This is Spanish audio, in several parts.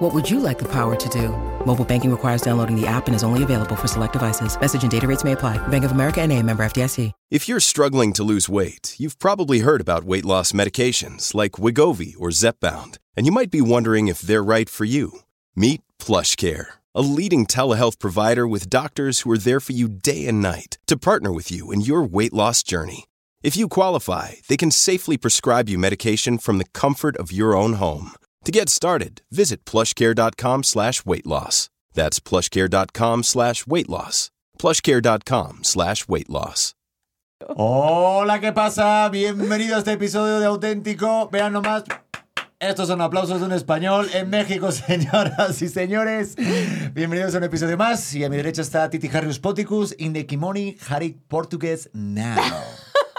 What would you like the power to do? Mobile banking requires downloading the app and is only available for select devices. Message and data rates may apply. Bank of America and a member FDIC. If you're struggling to lose weight, you've probably heard about weight loss medications like Wigovi or Zepbound, and you might be wondering if they're right for you. Meet PlushCare, a leading telehealth provider with doctors who are there for you day and night to partner with you in your weight loss journey. If you qualify, they can safely prescribe you medication from the comfort of your own home. To get started, visit plushcare.com slash weight loss. That's plushcare.com slash weight loss. plushcare.com slash weight loss. Hola, ¿qué pasa? Bienvenido a este episodio de Auténtico. Vean nomás. Estos son aplausos de un español en México, señoras y señores. Bienvenidos a un episodio más. Y a mi derecha está Titi Harrius Poticus, in the Kimoni Harik Portugués now.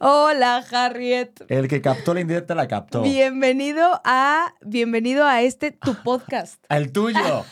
Hola, Harriet. El que captó la indirecta la captó. Bienvenido a bienvenido a este tu podcast. El tuyo.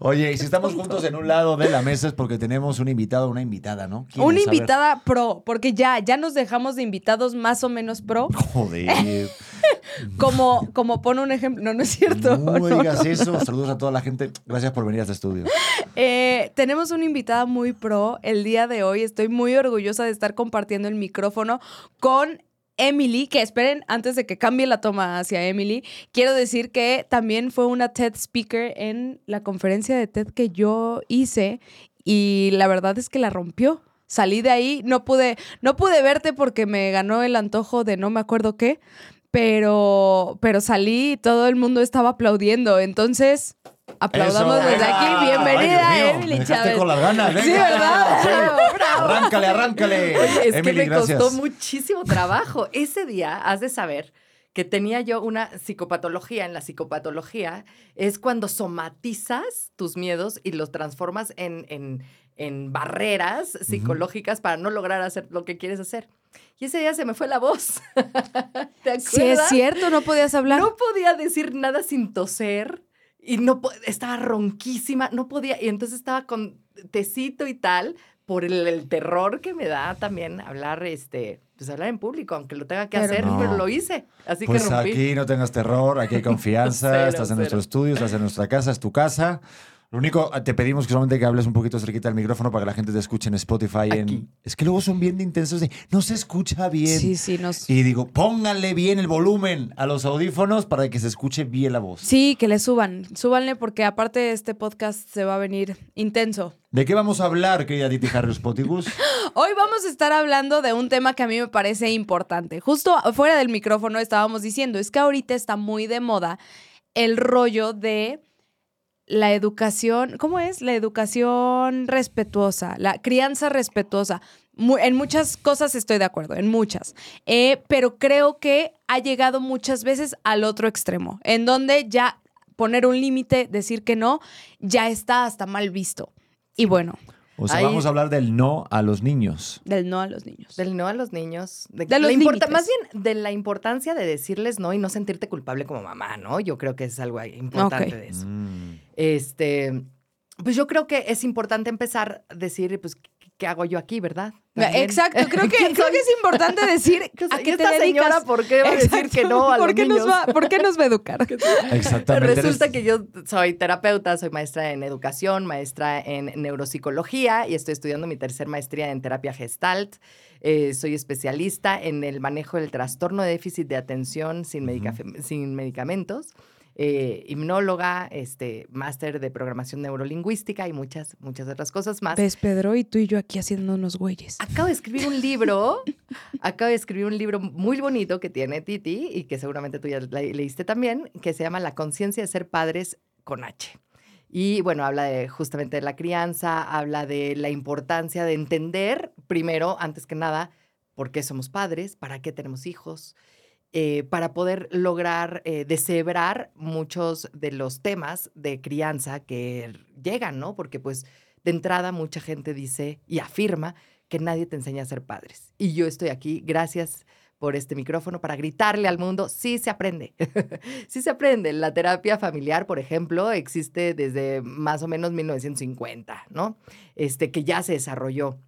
Oye, y si estamos juntos en un lado de la mesa es porque tenemos un invitado o una invitada, ¿no? ¿Quién Una invitada pro, porque ya ya nos dejamos de invitados más o menos pro, Joder. como como pone un ejemplo, no no es cierto. No no, digas no. eso. Saludos a toda la gente. Gracias por venir a este estudio. Eh, tenemos una invitada muy pro el día de hoy. Estoy muy orgullosa de estar compartiendo el micrófono con Emily, que esperen antes de que cambie la toma hacia Emily, quiero decir que también fue una TED speaker en la conferencia de TED que yo hice y la verdad es que la rompió. Salí de ahí, no pude, no pude verte porque me ganó el antojo de no me acuerdo qué, pero, pero salí y todo el mundo estaba aplaudiendo. Entonces, aplaudamos Eso, desde aquí. Bienvenida, Ay, Emily Chávez. con las ganas. Sí, venga. ¿verdad? Sí. Bravo. Arráncale, arráncale. Oye, es Emily, que me gracias. costó muchísimo trabajo. Ese día, has de saber que tenía yo una psicopatología. En la psicopatología es cuando somatizas tus miedos y los transformas en, en, en barreras psicológicas para no lograr hacer lo que quieres hacer. Y ese día se me fue la voz. ¿Te acuerdas? Sí, es cierto, no podías hablar. No podía decir nada sin toser y no po- estaba ronquísima, no podía, y entonces estaba con tecito y tal por el, el terror que me da también hablar, este, pues hablar en público, aunque lo tenga que Pero hacer, no. pero lo hice, así Pues que rompí. aquí no tengas terror, aquí hay confianza, Cero, estás en cero. nuestro estudio, estás en nuestra casa, es tu casa. Lo único, te pedimos que solamente que hables un poquito cerquita del micrófono para que la gente te escuche en Spotify. En... Es que luego son bien de intensos de, no se escucha bien. Sí, sí, nos... Y digo, pónganle bien el volumen a los audífonos para que se escuche bien la voz. Sí, que le suban. Súbanle porque aparte este podcast se va a venir intenso. ¿De qué vamos a hablar, querida Titi Harrius Potigus? Hoy vamos a estar hablando de un tema que a mí me parece importante. Justo fuera del micrófono estábamos diciendo, es que ahorita está muy de moda el rollo de la educación, ¿cómo es? La educación respetuosa, la crianza respetuosa. En muchas cosas estoy de acuerdo, en muchas. Eh, pero creo que ha llegado muchas veces al otro extremo, en donde ya poner un límite, decir que no, ya está hasta mal visto. Y bueno, O sea, Ahí- vamos a hablar del no a los niños. del no a los niños. Del no a los niños. De, De los la importa- límites. Más bien de la importancia de decirles no y no sentirte culpable como mamá, ¿no? Yo creo que es algo ahí importante Ok. de eso. Mm. Este, pues yo creo que es importante empezar a decir, pues, ¿qué, hago yo aquí, verdad? También. Exacto, creo que, ¿Quién creo que es importante decir ¿Qué a qué ¿Y te dedicas. señora por qué va a decir Exacto. que no a ¿Por los qué niños? Nos va, ¿Por qué nos va a educar? Exactamente. Resulta eres- que yo soy terapeuta, soy maestra en educación, maestra en neuropsicología y estoy estudiando mi tercer maestría en terapia gestalt. Eh, soy especialista en el manejo del trastorno de déficit de atención sin, medica- sin medicamentos. Eh, hipnóloga, este, máster de programación neurolingüística y muchas, muchas otras cosas más. Ves, Pedro, y tú y yo aquí haciendo unos güeyes. Acabo de escribir un libro, acabo de escribir un libro muy bonito que tiene Titi y que seguramente tú ya le- leíste también, que se llama La conciencia de ser padres con H. Y bueno, habla de justamente de la crianza, habla de la importancia de entender, primero, antes que nada, por qué somos padres, para qué tenemos hijos, eh, para poder lograr eh, deshebrar muchos de los temas de crianza que llegan, ¿no? Porque pues de entrada mucha gente dice y afirma que nadie te enseña a ser padres. Y yo estoy aquí, gracias por este micrófono para gritarle al mundo, sí se aprende, sí se aprende. La terapia familiar, por ejemplo, existe desde más o menos 1950, ¿no? Este, que ya se desarrolló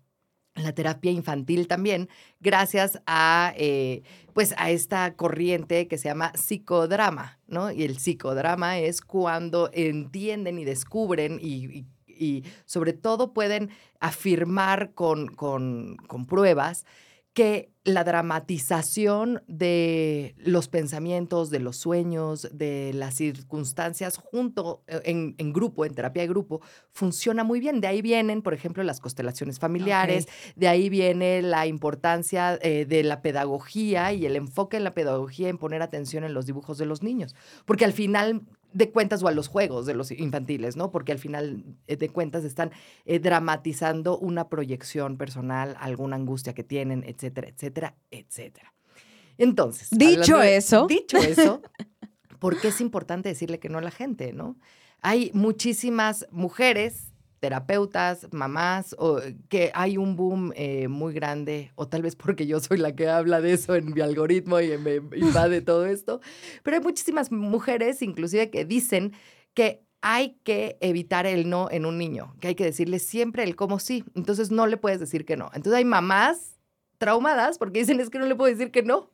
la terapia infantil también, gracias a, eh, pues a esta corriente que se llama psicodrama, ¿no? Y el psicodrama es cuando entienden y descubren y, y, sobre todo pueden afirmar con, con, con pruebas que la dramatización de los pensamientos, de los sueños, de las circunstancias junto eh, en, grupo, en terapia de grupo, funciona muy bien. De ahí vienen, por ejemplo, las constelaciones familiares, de ahí viene la importancia eh, de la pedagogía y el enfoque en la pedagogía en poner atención en los dibujos de los niños. Porque al final de cuentas o a los juegos de los infantiles, ¿no? Porque al final eh, de cuentas están eh, dramatizando una proyección personal, alguna angustia que tienen, etcétera, etcétera, etcétera. Entonces, dicho eso, dicho eso, ¿por qué es importante decirle que no a la gente, no? Hay muchísimas mujeres terapeutas, mamás, o que hay un boom eh, muy grande, o tal vez porque yo soy la que habla de eso en mi algoritmo y me invade todo esto, pero hay muchísimas mujeres inclusive que dicen que hay que evitar el no en un niño, que hay que decirle siempre el cómo sí, entonces no le puedes decir que no. Entonces hay mamás traumadas porque dicen es que no le puedo decir que no.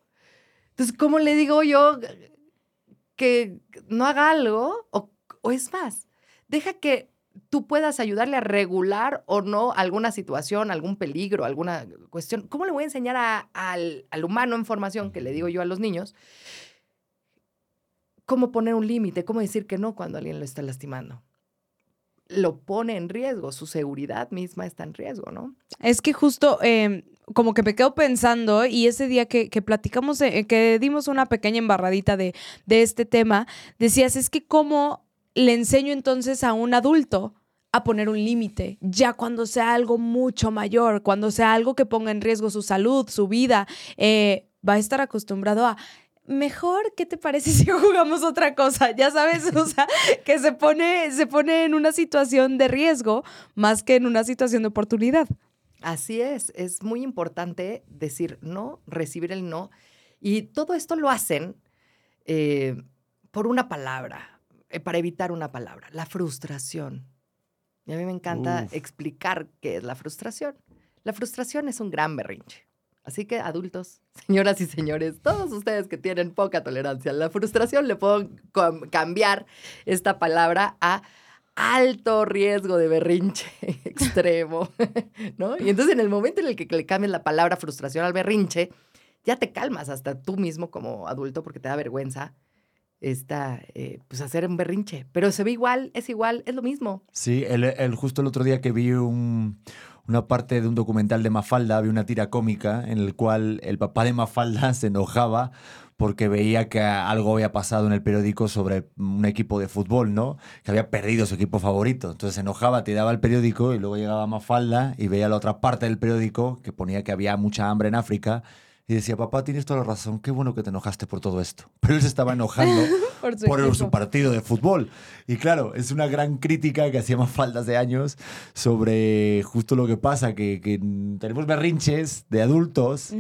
Entonces, ¿cómo le digo yo que no haga algo? O, o es más, deja que tú puedas ayudarle a regular o no alguna situación, algún peligro, alguna cuestión. ¿Cómo le voy a enseñar al, humano en formación, que le digo yo a los niños, cómo poner un límite, cómo decir que no cuando alguien lo está lastimando? Lo pone en riesgo, su seguridad misma está en riesgo, ¿no? Es que justo... Em, como que me quedo pensando y ese día que, platicamos, eh, que dimos una pequeña embarradita de, de este tema, decías, es que cómo le enseño entonces a un adulto a poner un límite, ya cuando sea algo mucho mayor, cuando sea algo que ponga en riesgo su salud, su vida, eh, va a estar acostumbrado a, mejor, ¿qué te parece si jugamos otra cosa? Ya sabes, o sea, que se pone, se pone en una situación de riesgo más que en una situación de oportunidad. Así es, es muy importante decir no, recibir el no. Y todo esto lo hacen eh, por una palabra, para evitar una palabra, la frustración. Y a mí me encanta explicar qué es la frustración. La frustración es un gran berrinche. Así que adultos, señoras y señores, todos ustedes que tienen poca tolerancia a la frustración, le puedo cambiar esta palabra a alto riesgo de berrinche extremo, ¿no? Y entonces en el momento en el que le cambies la palabra frustración al berrinche, ya te calmas hasta tú mismo como adulto porque te da vergüenza está, eh, pues hacer un berrinche. Pero se ve igual, es igual, es lo mismo. Sí, el, justo el otro día que vi una parte de un documental de Mafalda, vi una tira cómica en el cual el papá de Mafalda se enojaba porque veía que algo había pasado en el periódico sobre un equipo de fútbol, ¿no? Que había perdido su equipo favorito. Entonces se enojaba, tiraba el periódico y luego llegaba Mafalda y veía la otra parte del periódico que ponía que había mucha hambre en África y decía, papá, tienes toda la razón, qué bueno que te enojaste por todo esto. Pero él se estaba enojando por, su, partido de fútbol. Y claro, es una gran crítica que hacíamos faltas de años sobre justo lo que pasa, que, tenemos berrinches de adultos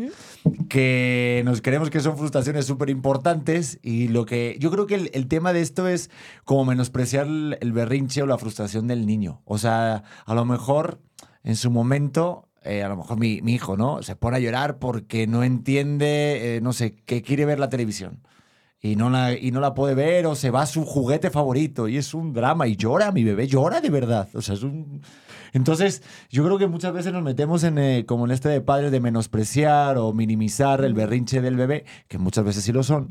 que nos creemos que son frustraciones súper importantes y lo que yo creo que el, tema de esto es como menospreciar el berrinche o la frustración del niño. O sea, a lo mejor en su momento eh, a lo mejor mi, hijo, ¿no? Se pone a llorar porque no entiende, eh, no sé, que quiere ver la televisión. Y no, la, y no la puede ver o se va a su juguete favorito y es un drama y llora, mi bebé llora de verdad. O sea, es un, entonces, yo creo que muchas veces nos metemos en, eh, como en este de padres de menospreciar o minimizar el berrinche del bebé, que muchas veces sí lo son,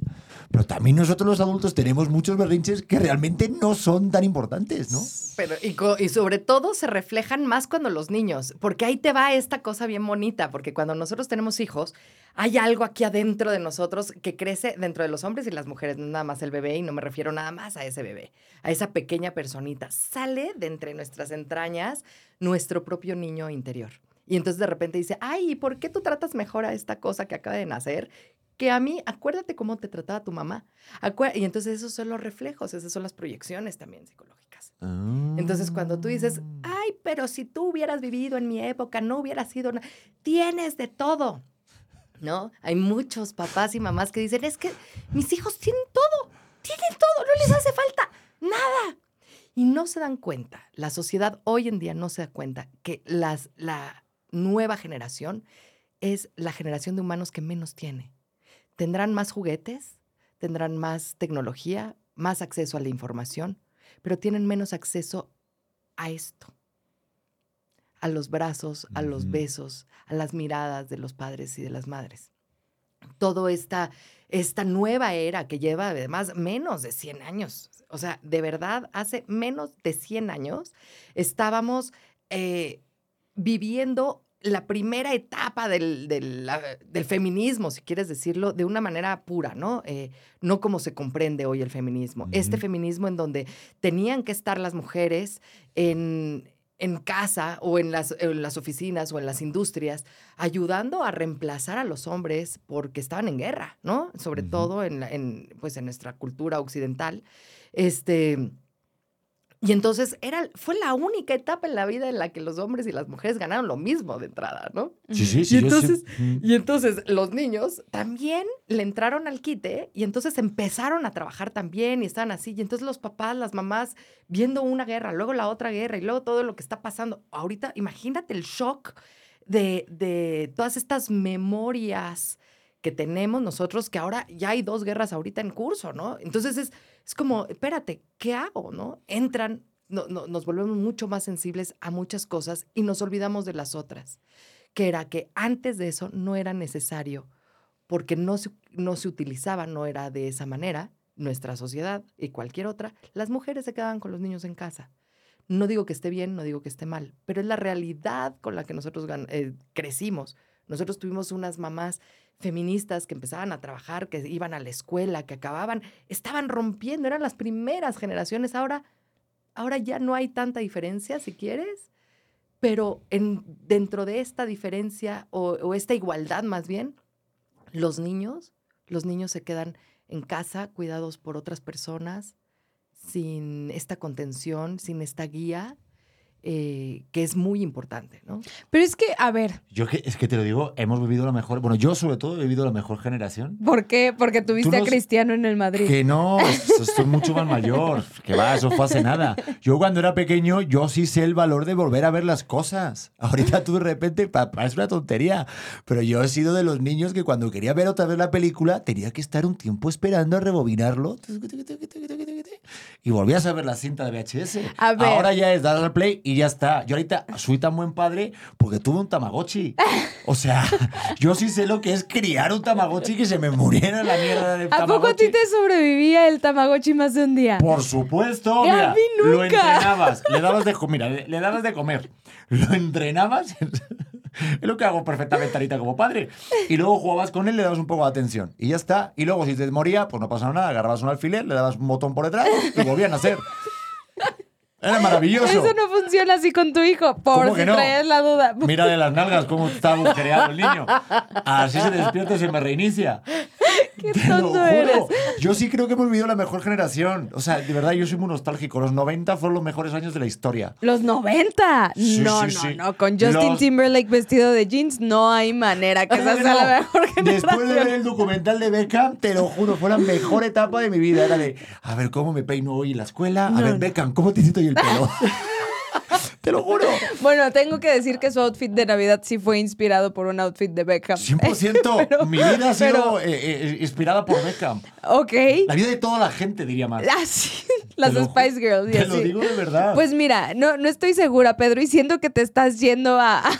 pero también nosotros los adultos tenemos muchos berrinches que realmente no son tan importantes, ¿no? Pero, y, y sobre todo se reflejan más cuando los niños, porque ahí te va esta cosa bien bonita, porque cuando nosotros tenemos hijos, hay algo aquí adentro de nosotros que crece dentro de los hombres y las mujeres, no nada más el bebé, y no me refiero nada más a ese bebé, a esa pequeña personita. Sale de entre nuestras entrañas nuestro propio niño interior. Y entonces de repente dice, ay, ¿por qué tú tratas mejor a esta cosa que acaba de nacer que a mí, acuérdate cómo te trataba tu mamá. Y entonces esos son los reflejos, esas son las proyecciones también psicológicas. Entonces cuando tú dices, Ah. ay, pero si tú hubieras vivido en mi época, no hubieras sido... na-". Tienes de todo, ¿no? Hay muchos papás y mamás que dicen, es que mis hijos tienen todo, tienen todo, no les hace falta nada. Y no se dan cuenta, la sociedad hoy en día no se da cuenta que las, la nueva generación es la generación de humanos que menos tiene. Tendrán más juguetes, tendrán más tecnología, más acceso a la información, pero tienen menos acceso a esto, a los brazos, a los besos, a las miradas de los padres y de las madres. Todo esta, esta nueva era que lleva además menos de 100 años. O sea, de verdad, hace menos de 100 años estábamos eh, viviendo la primera etapa del, del, la- del feminismo, si quieres decirlo, de una manera pura, ¿no? Eh, no como se comprende hoy el feminismo. Este feminismo en donde tenían que estar las mujeres en, en casa o en las, en las oficinas o en las industrias, ayudando a reemplazar a los hombres porque estaban en guerra, ¿no? Sobre todo en, la- en, pues, en nuestra cultura occidental. Este, y entonces era, fue la única etapa en la vida en la que los hombres y las mujeres ganaron lo mismo de entrada, ¿no? Sí, sí, Y sí. yo entonces- sí-. Y entonces los niños también le entraron al quite y entonces empezaron a trabajar también y estaban así. Y entonces los papás, las mamás, viendo una guerra, luego la otra guerra y luego todo lo que está pasando. Ahorita, imagínate el shock de, de todas estas memorias que tenemos nosotros, que ahora ya hay dos guerras ahorita en curso, ¿no? Entonces es, es como, espérate, ¿qué hago, no? Entran, no- no- nos volvemos mucho más sensibles a muchas cosas y nos olvidamos de las otras que era que antes de eso no era necesario, porque no se, no se utilizaba, no era de esa manera, nuestra sociedad y cualquier otra, las mujeres se quedaban con los niños en casa. No digo que esté bien, no digo que esté mal, pero es la realidad con la que nosotros eh, crecimos. Nosotros tuvimos unas mamás feministas que empezaban a trabajar, que iban a la escuela, que acababan, estaban rompiendo, eran las primeras generaciones. Ahora, ahora ya no hay tanta diferencia, si quieres, pero en, dentro de esta diferencia o, o esta igualdad más bien, los niños, los niños se quedan en casa cuidados por otras personas, sin esta contención, sin esta guía, eh, que es muy importante, ¿no? Pero es que, a ver, Yo que, es que te lo digo, hemos vivido la mejor, bueno, yo sobre todo he vivido la mejor generación. ¿por qué? Porque tuviste Tú a no- Cristiano en el Madrid. Que no, estoy mucho más mayor. Que va, eso fue hace nada. Yo cuando era pequeño, yo sí sé el valor de volver a ver las cosas. Ahorita tú de repente, papá, es una tontería. Pero yo he sido de los niños que cuando quería ver otra vez la película, tenía que estar un tiempo esperando a rebobinarlo. Y volvías a ver la cinta de VHS. A ver. Ahora ya es dar al play y ya está. Yo ahorita soy tan buen padre porque tuve un Tamagotchi. O sea, yo sí sé lo que es criar un Tamagotchi que se me muriera la mierda de ¿A poco a ti Tamagotchi. te sobrevivía el Tamagotchi más de un día? Por supuesto, Y a mira, mí lo nunca. entrenabas, le dabas de co- mira, le, le dabas de comer, lo entrenabas, es lo que hago perfectamente ahorita como padre, y luego jugabas con él, le dabas un poco de atención, y ya está, y luego si te moría, pues no pasaba nada, agarrabas un alfiler, le dabas un botón por detrás y volvían a ser. Era maravilloso. Eso no funciona así con tu hijo, por ¿Cómo si no? traías la duda. Mírale las nalgas, cómo está agujereado el niño. Así se despierta y se me reinicia. Qué Te lo tonto juro. eres. Yo sí creo que hemos vivido la mejor generación. O sea, de verdad, yo soy muy nostálgico. Los 90 fueron los mejores años de la historia. Los 90. Sí, no, sí, no, sí. no. Con Justin Los- Timberlake vestido de jeans, no hay manera que esa ¿Cómo que sea no? la mejor generación. Después de ver el documental de Beckham, te lo juro, fue la mejor etapa de mi vida. Era de, a ver, ¿cómo me peino hoy en la escuela? A ver. Beckham, ¿cómo te siento hoy el pelo? te lo juro. Bueno, tengo que decir que su outfit de Navidad sí fue inspirado por un outfit de Beckham. 100%. Pero- mi vida ha sido pero- eh, eh, inspirada por Beckham. Ok. La vida de toda la gente, diría más. Así. Las lo ju- Spice Girls y Te así. lo digo de verdad. Pues mira, no, no estoy segura, Pedro, y siento que te estás yendo a, a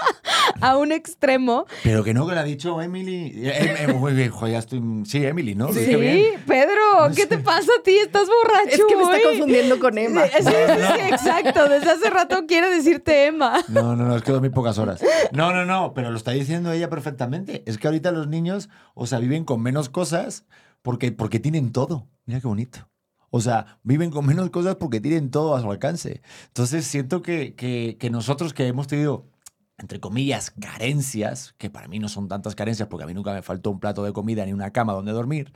un extremo. Pero que no, que lo ha dicho Emily. Eh, eh, muy bien, joder, ya estoy. Sí, Emily, ¿no? Sí. Pedro, ¿qué te pasa a ti? ¿Estás borracho Es que me está confundiendo con Emma. Sí, sí, sí, exacto. Desde hace rato quiere decirte Emma. No, no, no, es que dormí pocas horas. No, no, no, pero lo está diciendo ella perfectamente. Es que ahorita los niños, o sea, viven con menos cosas porque, porque tienen todo. Mira qué bonito. O sea, viven con menos cosas porque tienen todo a su alcance. Entonces siento que, que, que nosotros que hemos tenido entre comillas, carencias, que para mí no son tantas carencias porque a mí nunca me faltó un plato de comida ni una cama donde dormir,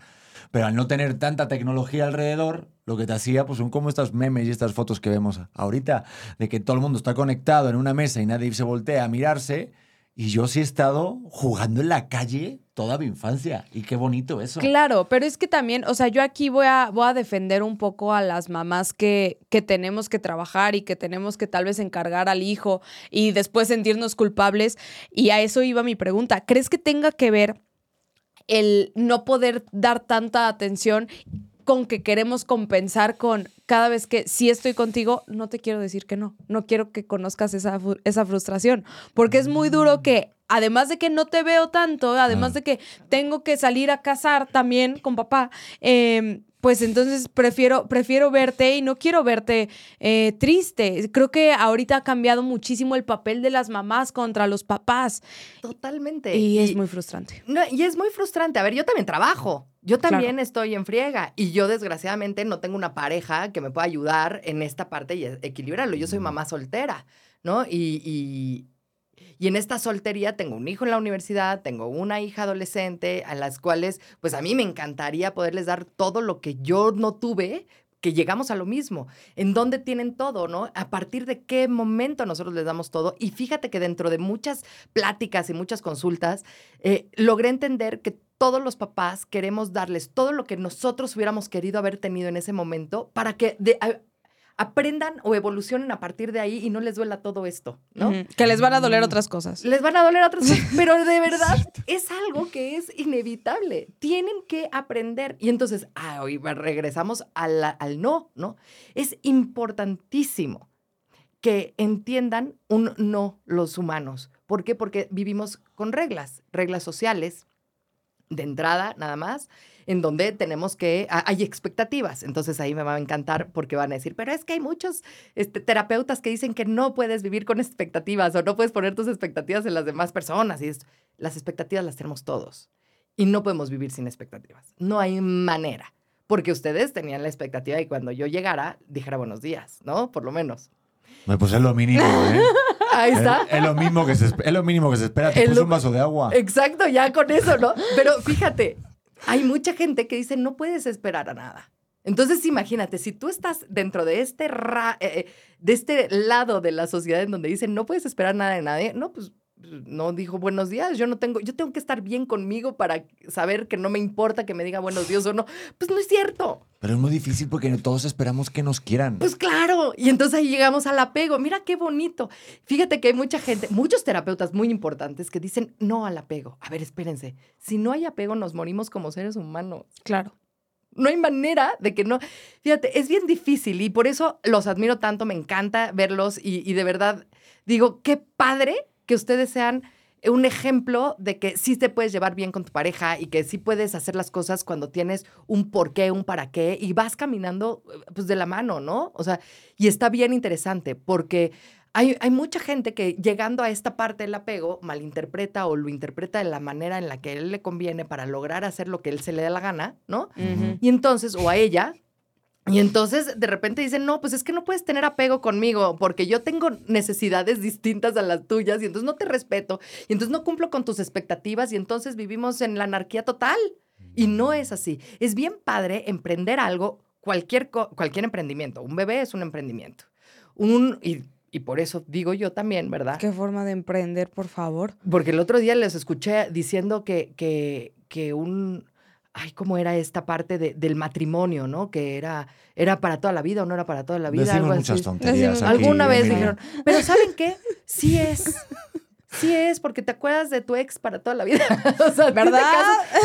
pero al no tener tanta tecnología alrededor, lo que te hacía pues son como estas memes y estas fotos que vemos ahorita, de que todo el mundo está conectado en una mesa y nadie se voltea a mirarse. Y yo sí he estado jugando en la calle toda mi infancia. Y qué bonito eso. Claro, pero es que también, o sea, yo aquí voy a, voy a defender un poco a las mamás que, que tenemos que trabajar y que tenemos que tal vez encargar al hijo y después sentirnos culpables. Y a eso iba mi pregunta. ¿Crees que tenga que ver el no poder dar tanta atención con que queremos compensar con cada vez que si estoy contigo, no te quiero decir que no. No quiero que conozcas esa, esa frustración. Porque es muy duro que, además de que no te veo tanto, además Ah. de que tengo que salir a cazar también con papá, eh, pues entonces prefiero, prefiero verte y no quiero verte eh, triste. Creo que ahorita ha cambiado muchísimo el papel de las mamás contra los papás. Totalmente. Y es muy frustrante. No, y es muy frustrante. A ver, yo también trabajo. Yo también estoy en friega. Y yo, desgraciadamente, no tengo una pareja que me pueda ayudar en esta parte y equilibrarlo. Yo soy mamá soltera, ¿no? Y, y, y en esta soltería tengo un hijo en la universidad, tengo una hija adolescente, a las cuales, pues a mí me encantaría poderles dar todo lo que yo no tuve que llegamos a lo mismo. ¿En dónde tienen todo, no? A partir de qué momento nosotros les damos todo. Y fíjate que dentro de muchas pláticas y muchas consultas, eh, logré entender que todos los papás queremos darles todo lo que nosotros hubiéramos querido haber tenido en ese momento para que de- aprendan o evolucionen a partir de ahí y no les duela todo esto, ¿no? Que les van a doler otras cosas. Les van a doler otras cosas, pero de verdad es algo que es inevitable. Tienen que aprender. Y entonces, ah, hoy regresamos a la- al no, ¿no? Es importantísimo que entiendan un no los humanos. ¿Por qué? Porque vivimos con reglas, reglas sociales, de entrada nada más, en donde tenemos que, hay expectativas. Entonces ahí me va a encantar porque van a decir, pero es que hay muchos este, terapeutas que dicen que no puedes vivir con expectativas o no puedes poner tus expectativas en las demás personas. Y es, las expectativas las tenemos todos. Y no podemos vivir sin expectativas. No hay manera. Porque ustedes tenían la expectativa de cuando yo llegara, dijera buenos días, ¿no? Por lo menos. Me pues es lo mínimo, ¿eh? Ahí está. Es, es lo mismo que se, es lo mínimo que se espera. Te Es puse lo- un vaso de agua. Exacto, ya con eso, ¿no? Pero fíjate, hay mucha gente que dice no puedes esperar a nada. Entonces, imagínate, si tú estás dentro de este, ra- eh, eh, de este lado de la sociedad en donde dicen no puedes esperar nada de nadie, no, pues no dijo buenos días, yo no tengo, yo tengo que estar bien conmigo para saber que no me importa que me diga buenos días o no. Pues no es cierto. Pero es muy difícil porque todos esperamos que nos quieran. Pues claro, y entonces ahí llegamos al apego. Mira qué bonito. Fíjate que hay mucha gente, muchos terapeutas muy importantes que dicen no al apego. A ver, espérense. Si no hay apego, nos morimos como seres humanos. Claro. No hay manera de que no. Fíjate, es bien difícil y por eso los admiro tanto, me encanta verlos y, y de verdad digo, qué padre que ustedes sean un ejemplo de que sí te puedes llevar bien con tu pareja y que sí puedes hacer las cosas cuando tienes un por qué, un para qué y vas caminando eh, pues de la mano, ¿no? O sea, y está bien interesante porque hay, hay mucha gente que llegando a esta parte del apego malinterpreta o lo interpreta de la manera en la que a él le conviene para lograr hacer lo que él se le dé la gana, ¿no? Y entonces, o a ella, y entonces de repente dicen, no, pues es que no puedes tener apego conmigo porque yo tengo necesidades distintas a las tuyas y entonces no te respeto y entonces no cumplo con tus expectativas y entonces vivimos en la anarquía total. Y no es así. Es bien padre emprender algo, cualquier, cualquier emprendimiento. Un bebé es un emprendimiento. Un, y, y por eso digo yo también, ¿verdad? Qué forma de emprender, por favor. Porque el otro día les escuché diciendo que, que, que un... Ay, ¿cómo era esta parte de- del matrimonio, no? Que era, era para toda la vida o no era para toda la vida. Decimos algo muchas así. tonterías. Decimos- aquí, Alguna vez dijeron, pero ¿saben qué? Sí es. Sí es, porque te acuerdas de tu ex para toda la vida. o sea, ¿tú te ¿Verdad?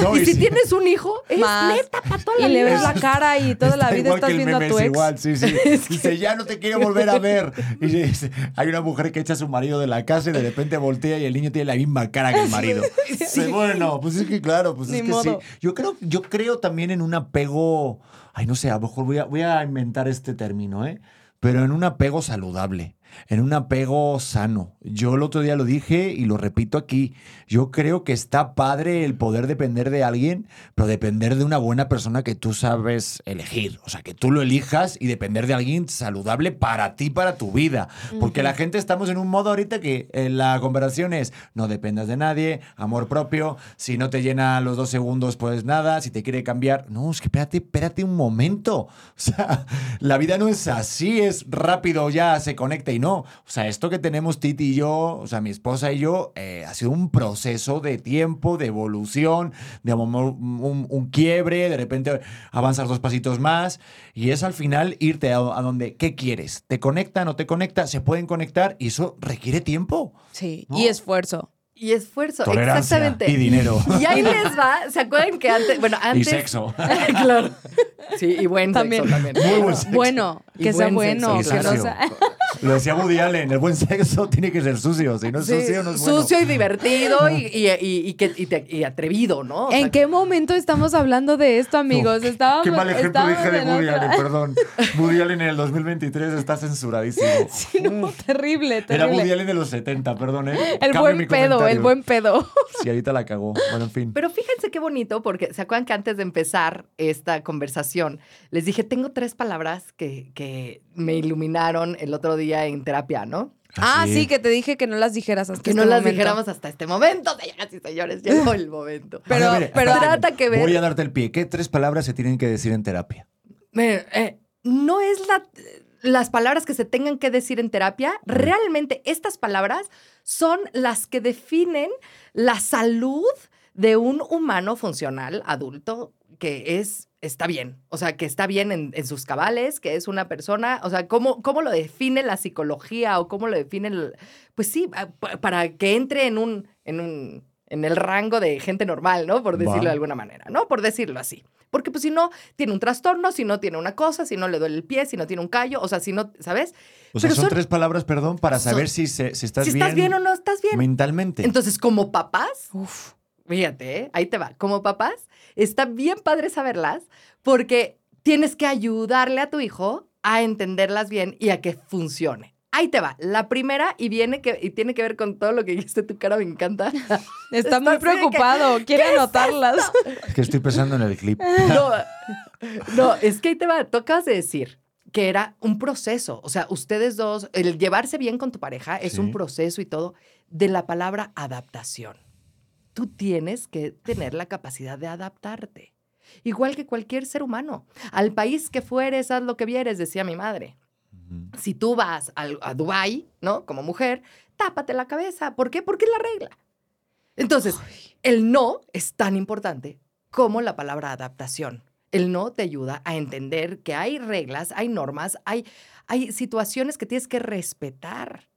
No, y y si sí. tienes un hijo, es Más. neta para toda la Y le vida. ves la cara y toda la Está vida igual estás que el viendo a meme, tu es ex. igual, sí, sí. Dice, ya no te quiero volver a ver. Y dice, hay una mujer que echa a su marido de la casa y de repente voltea y el niño tiene la misma cara que el marido. Dice, bueno, pues es que claro, pues Ni es que modo. sí. Yo creo, yo creo también en un apego, ay, no sé, a lo mejor voy a, voy a inventar este término, ¿eh? Pero en un apego saludable. En un apego sano. Yo el otro día lo dije y lo repito aquí. Yo creo que está padre el poder depender de alguien, pero depender de una buena persona que tú sabes elegir. O sea, que tú lo elijas y depender de alguien saludable para ti, para tu vida. Porque la gente estamos en un modo ahorita que eh, la conversación es no dependas de nadie, amor propio, si no te llena los dos segundos, pues nada, si te quiere cambiar. No, es que espérate, espérate un momento. O sea, la vida no es así, es rápido, ya se conecta y no. O sea, esto que tenemos Titi y yo, o sea, mi esposa y yo, eh, ha sido un proceso de tiempo, de evolución, de un, un- un quiebre, de repente avanzar dos pasitos más. Y es al final irte a, a donde, ¿qué quieres? ¿Te conecta, no te conecta? ¿Se pueden conectar? Y eso requiere tiempo. Sí, No. y esfuerzo. Y esfuerzo, Tolerancia exactamente. y dinero. Y ahí les va, ¿se acuerdan que antes, bueno, Y antes... sexo. claro. Sí, y buen También. sexo también. Muy buen sexo. Bueno, Y que sea buen bueno, sexo, que no sea- Lo decía Woody Allen, el buen sexo tiene que ser sucio. Si no es Sí, sucio, no es bueno. sucio y divertido y, y, y- y que- y te- y atrevido, ¿no? O sea, ¿En qué momento estamos hablando de esto, amigos? Estábamos, Qué mal ejemplo dije de Woody otra- Allen, perdón. Woody Allen en el 2023 está censuradísimo. Sí, no, terrible, Era. Woody Allen de los 70, perdón, ¿eh? el Cambio buen mi pedo, el buen pedo. Sí, ahorita la cagó. Bueno, en fin. Pero fíjense qué bonito, porque se acuerdan que antes de empezar esta conversación, les dije, tengo tres palabras que, que me iluminaron el otro día en terapia, ¿no? Ah, sí, que te dije que no las dijeras hasta Que este no las momento. dijéramos hasta este momento, señoras y señores, llegó el momento. Pero- ver, pero-. Trata que ver- Voy a darte el pie. ¿Qué tres palabras se tienen que decir en terapia? Eh, eh, no es la, las palabras que se tengan que decir en terapia, realmente estas palabras son las que definen la salud de un humano funcional adulto que es está bien, o sea, que está bien en, en sus cabales, que es una persona, o sea, ¿cómo, cómo lo define la psicología o cómo lo define, el- pues sí, a- pa- para que entre en un, en un, en el rango de gente normal, ¿no? Por decirlo Va. de alguna manera, ¿no? Por decirlo así. Porque pues si no tiene un trastorno, si no tiene una cosa, si no le duele el pie, si no tiene un callo, o sea, si no, ¿sabes? O sea, Pero son, son- tres palabras, perdón, para son- saber si, se- si estás si bien. estás bien o no estás bien. Mentalmente. Entonces, como papás, Uf. fíjate, ¿eh? ahí te va, como papás, está bien padre saberlas porque tienes que ayudarle a tu hijo a entenderlas bien y a que funcione. Ahí te va. La primera y viene que y tiene que ver con todo lo que dijiste tu cara, me encanta. Está muy que, preocupado, quiere ¿qué es anotarlas. Es que estoy pensando en el clip. No, no, es que ahí te va. Tú acabas de decir que era un proceso. O sea, ustedes dos, el llevarse bien con tu pareja es Sí. un proceso y todo de la palabra adaptación. Tú tienes que tener la capacidad de adaptarte. Igual que cualquier ser humano. Al país que fueres, haz lo que vieres, decía mi madre. Si tú vas al- a, Dubái, ¿no? Como mujer, tápate la cabeza. ¿Por qué? Porque es la regla. Entonces, el no es tan importante como la palabra adaptación. El no te ayuda a entender que hay reglas, hay normas, hay, hay situaciones que tienes que respetar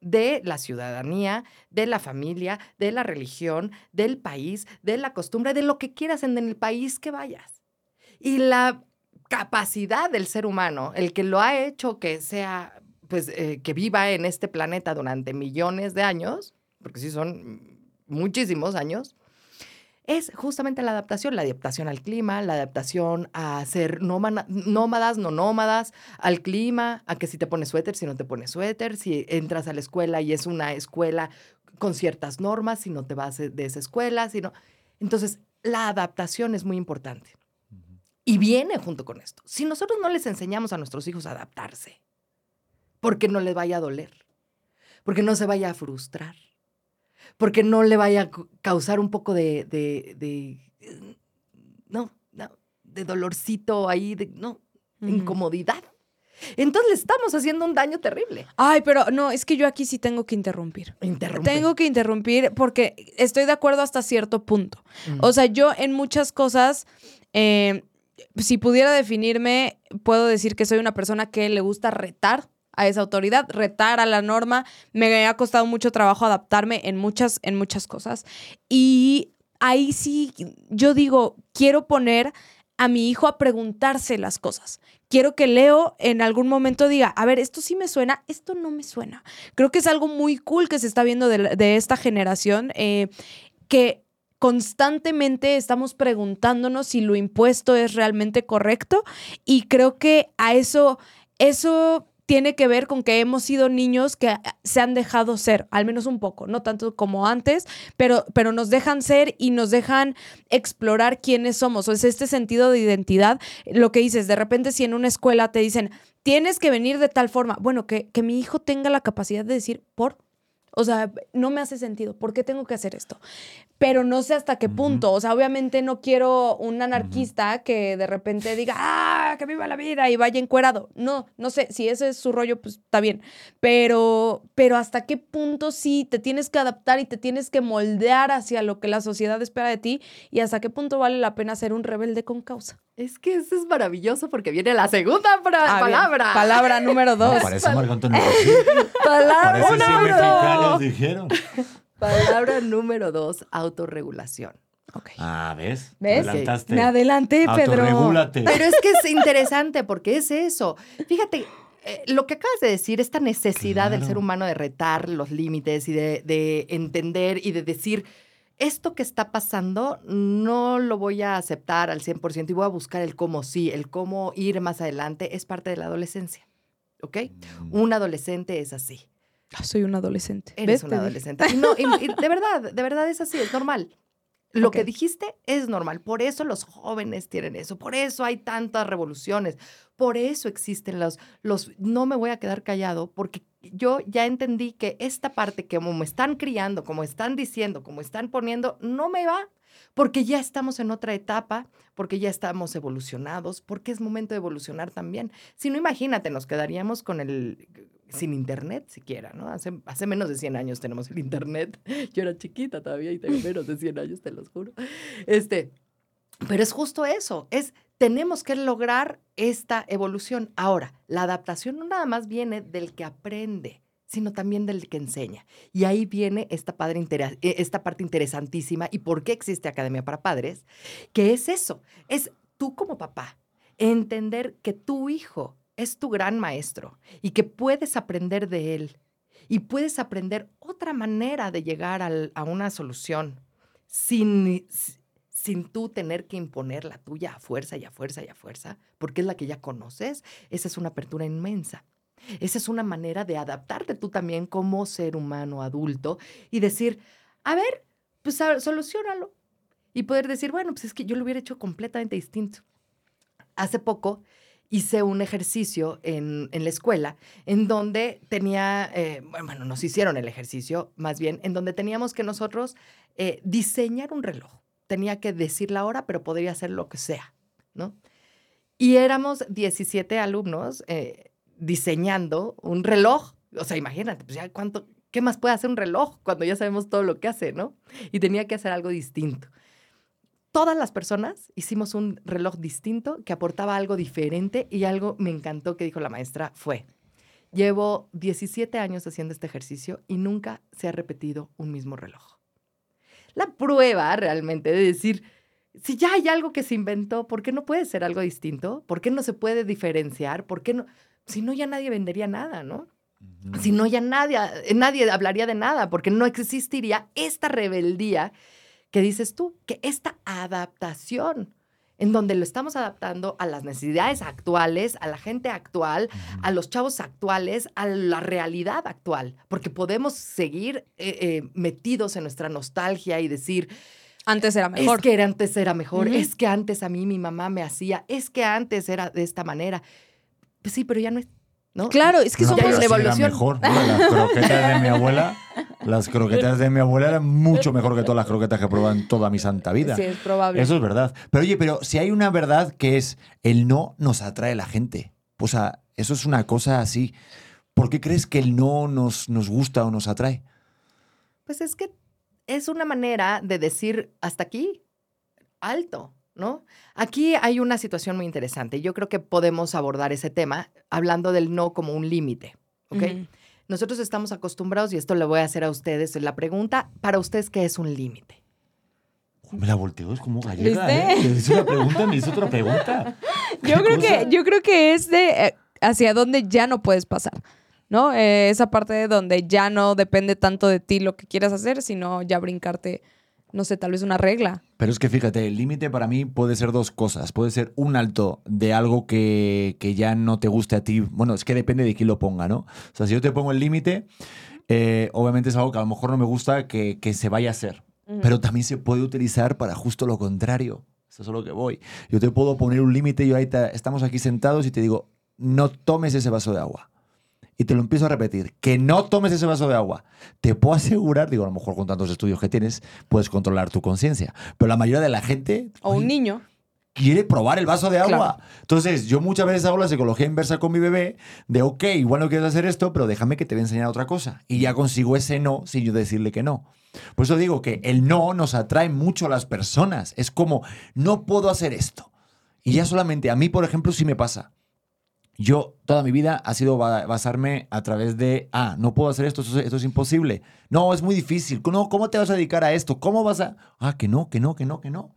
de la ciudadanía, de la familia, de la religión, del país, de la costumbre, de lo que quieras en el país que vayas. Y la capacidad del ser humano, el que lo ha hecho que sea, pues, eh, que viva en este planeta durante millones de años, porque sí son muchísimos años, es justamente la adaptación, la adaptación al clima, la adaptación a ser nómadas, no nómadas, al clima, a que si te pones suéter, si no te pones suéter, si entras a la escuela y es una escuela con ciertas normas, si no te vas de de esa escuela, si no... Entonces, la adaptación es muy importante. Y viene junto con esto. Si nosotros no les enseñamos a nuestros hijos a adaptarse, porque no les vaya a doler, porque no se vaya a frustrar, porque no le vaya a causar un poco de, de, de, no, no, de dolorcito ahí, de, no, incomodidad. Entonces le estamos haciendo un daño terrible. Ay, pero no, es que yo aquí sí tengo que interrumpir. Interrumpe. Tengo que interrumpir porque estoy de acuerdo hasta cierto punto. Mm. O sea, yo en muchas cosas, eh, si pudiera definirme, puedo decir que soy una persona que le gusta retar a esa autoridad, retar a la norma. Me ha costado mucho trabajo adaptarme en muchas, en muchas cosas. Y ahí sí, yo digo, quiero poner a mi hijo a preguntarse las cosas. Quiero que Leo en algún momento diga, a ver, esto sí me suena, esto no me suena. Creo que es algo muy cool que se está viendo de, esta generación, eh, que constantemente estamos preguntándonos si lo impuesto es realmente correcto y creo que a eso, eso tiene que ver con que hemos sido niños que se han dejado ser, al menos un poco, no tanto como antes, pero, pero nos dejan ser y nos dejan explorar quiénes somos. O es este sentido de identidad, lo que dices, de repente si en una escuela te dicen, tienes que venir de tal forma, bueno, que, que mi hijo tenga la capacidad de decir, por, o sea, no me hace sentido. ¿Por qué tengo que hacer esto? Pero no sé hasta qué punto. O sea, obviamente no quiero un anarquista que de repente diga, ¡ah, que viva la vida! y vaya encuerado. No, no sé. Si ese es su rollo, pues está bien. Pero, pero hasta qué punto sí te tienes que adaptar y te tienes que moldear hacia lo que la sociedad espera de ti y hasta qué punto vale la pena ser un rebelde con causa. Es que eso es maravilloso porque viene la segunda pra- Ah, bien. palabra. Palabra número dos. No, parece Marco Antonio Rossi. Palabra número dos. dijeron. Palabra número dos, autorregulación. Ok. Ah, ¿ves? ¿Ves? Te adelantaste. Me adelanté, Pedro. Pero es que es interesante porque es eso. Fíjate, eh, lo que acabas de decir, esta necesidad del ser humano de retar los límites y de, de entender y de decir, esto que está pasando no lo voy a aceptar al 100% y voy a buscar el cómo sí, el cómo ir más adelante, es parte de la adolescencia. ¿Ok? Mm. Un adolescente es así. Ah, Soy un adolescente. Eres un adolescente. Y, no, y- y de verdad, de verdad es así, es normal. Lo que dijiste es normal. Por eso los jóvenes tienen eso. Por eso hay tantas revoluciones. Por eso existen los, los... No me voy a quedar callado porque yo ya entendí que esta parte que como me están criando, como están diciendo, como están poniendo, no me va. Porque ya estamos en otra etapa, porque ya estamos evolucionados, porque es momento de evolucionar también. Si no, imagínate, nos quedaríamos con el sin internet siquiera, ¿no? Hace, hace menos de 100 años tenemos el internet. Yo era chiquita todavía y tengo menos de 100 años, te los juro. Este, pero es justo eso, es tenemos que lograr esta evolución. Ahora, la adaptación no nada más viene del que aprende, sino también del que enseña. Y ahí viene esta, padre eh, esta parte interesantísima y por qué existe Academia para Padres, que es eso, es tú como papá, entender que tu hijo es tu gran maestro y que puedes aprender de él y puedes aprender otra manera de llegar a una solución sin, sin tú tener que imponer la tuya a fuerza y a fuerza y a fuerza, porque es la que ya conoces. Esa es una apertura inmensa. Esa es una manera de adaptarte tú también como ser humano adulto y decir, a ver, pues solucionalo. Y poder decir, bueno, pues es que yo lo hubiera hecho completamente distinto. Hace poco hice un ejercicio en, en la escuela en donde tenía, eh, bueno, nos hicieron el ejercicio, más bien, en donde teníamos que nosotros eh, diseñar un reloj. Tenía que decir la hora, pero podría ser lo que sea, ¿no? Y éramos 17 alumnos eh, diseñando un reloj. O sea, imagínate, pues ya cuánto, ¿qué más puede hacer un reloj cuando ya sabemos todo lo que hace, ¿no? Y tenía que hacer algo distinto. Todas las personas hicimos un reloj distinto que aportaba algo diferente y algo me encantó que dijo la maestra fue, llevo 17 años haciendo este ejercicio y nunca se ha repetido un mismo reloj. La prueba realmente de decir, si ya hay algo que se inventó, ¿por qué no puede ser algo distinto? ¿Por qué no se puede diferenciar? ¿Por qué no? Si no, ya nadie vendería nada, ¿no? Si no, ya nadie, nadie hablaría de nada, porque no existiría esta rebeldía que dices tú, que esta adaptación, en donde lo estamos adaptando a las necesidades actuales, a la gente actual, a los chavos actuales, a la realidad actual, porque podemos seguir eh, eh, metidos en nuestra nostalgia y decir, Antes era mejor. es que antes era mejor, es que antes a mí mi mamá me hacía, es que antes era de esta manera. Pues sí, pero ya no es, ¿no? Claro, es que No, somos... era evolución. mejor. Las croquetas de mi abuela, las croquetas de mi abuela eran mucho mejor que todas las croquetas que en toda mi santa vida. Sí, es probable. Eso es verdad. Pero oye, pero si hay una verdad que es el no nos atrae a la gente. O sea, eso es una cosa así. ¿Por qué crees que el no nos, nos gusta o nos atrae? Pues es que es una manera de decir hasta aquí, alto, ¿no? Aquí hay una situación muy interesante. Yo creo que podemos abordar ese tema hablando del no como un límite, ¿ok? Nosotros estamos acostumbrados, y esto le voy a hacer a ustedes la pregunta, para ustedes, ¿qué es un límite? Me la volteo, es como gallega. ¿Viste? ¿eh? Le hice una pregunta, me hizo otra pregunta. Yo ¿Qué creo, cosa? que, yo creo que es de eh, hacia dónde ya no puedes pasar, ¿no? Eh, esa parte de donde ya no depende tanto de ti lo que quieras hacer, sino ya brincarte no sé, tal vez una regla. Pero es que fíjate, el límite para mí puede ser dos cosas. Puede ser un alto de algo que, que ya no te guste a ti. Bueno, es que depende de quién lo ponga, ¿no? O sea, si yo te pongo el límite, eh, obviamente es algo que a lo mejor no me gusta que, que se vaya a hacer. Pero también se puede utilizar para justo lo contrario. Eso es a lo que voy. Yo te puedo poner un límite, yo ahí te- estamos aquí sentados y te digo, no tomes ese vaso de agua. Y te lo empiezo a repetir, que no tomes ese vaso de agua. Te puedo asegurar, digo, a lo mejor con tantos estudios que tienes, puedes controlar tu conciencia. Pero la mayoría de la gente O un niño. quiere probar el vaso de agua. Claro. Entonces, yo muchas veces hago la psicología inversa con mi bebé de, ok, igual no quieres hacer esto, pero déjame que te voy a enseñar otra cosa. Y ya consigo ese no sin yo decirle que no. Por eso digo que el no nos atrae mucho a las personas. Es como, no puedo hacer esto. Y ya solamente a mí, por ejemplo, sí me pasa. Yo, toda mi vida ha sido ba- basarme a través de, ah, no puedo hacer esto, esto, es- esto es imposible. No, es muy difícil. No, ¿Cómo te vas a dedicar a esto? ¿Cómo vas a...? Ah, que no, que no, que no, que no.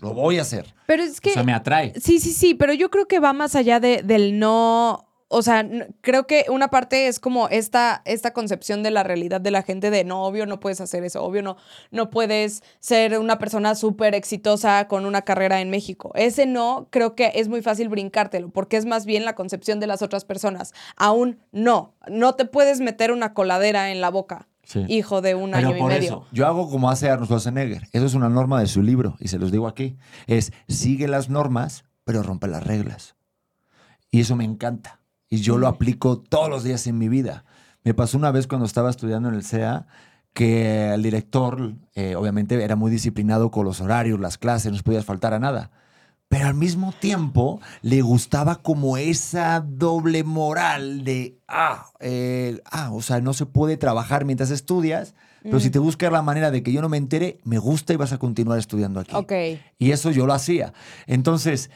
Lo voy a hacer. Pero es que... O sea, me atrae. Sí, sí, sí, pero yo creo que va más allá de, del no. O sea, creo que una parte es como esta, esta concepción de la realidad de la gente de no, obvio no puedes hacer eso, obvio no, no puedes ser una persona súper exitosa con una carrera en México. Ese no, creo que es muy fácil brincártelo, porque es más bien la concepción de las otras personas. Aún no, no te puedes meter una coladera en la boca, Sí. hijo de un Pero año y por medio. eso, yo hago como hace Arnold Schwarzenegger. Eso es una norma de su libro, y se los digo aquí. Es, sigue las normas, pero rompe las reglas. Y eso me encanta. Y yo lo aplico todos los días en mi vida. Me pasó una vez cuando estaba estudiando en el CEA que el director, eh, obviamente, era muy disciplinado con los horarios, las clases, no podías faltar a nada. Pero al mismo tiempo le gustaba como esa doble moral de, ah, eh, ah, o sea, no se puede trabajar mientras estudias, pero si te buscas la manera de que yo no me entere, me gusta y vas a continuar estudiando aquí. Ok. Y eso yo lo hacía. Entonces,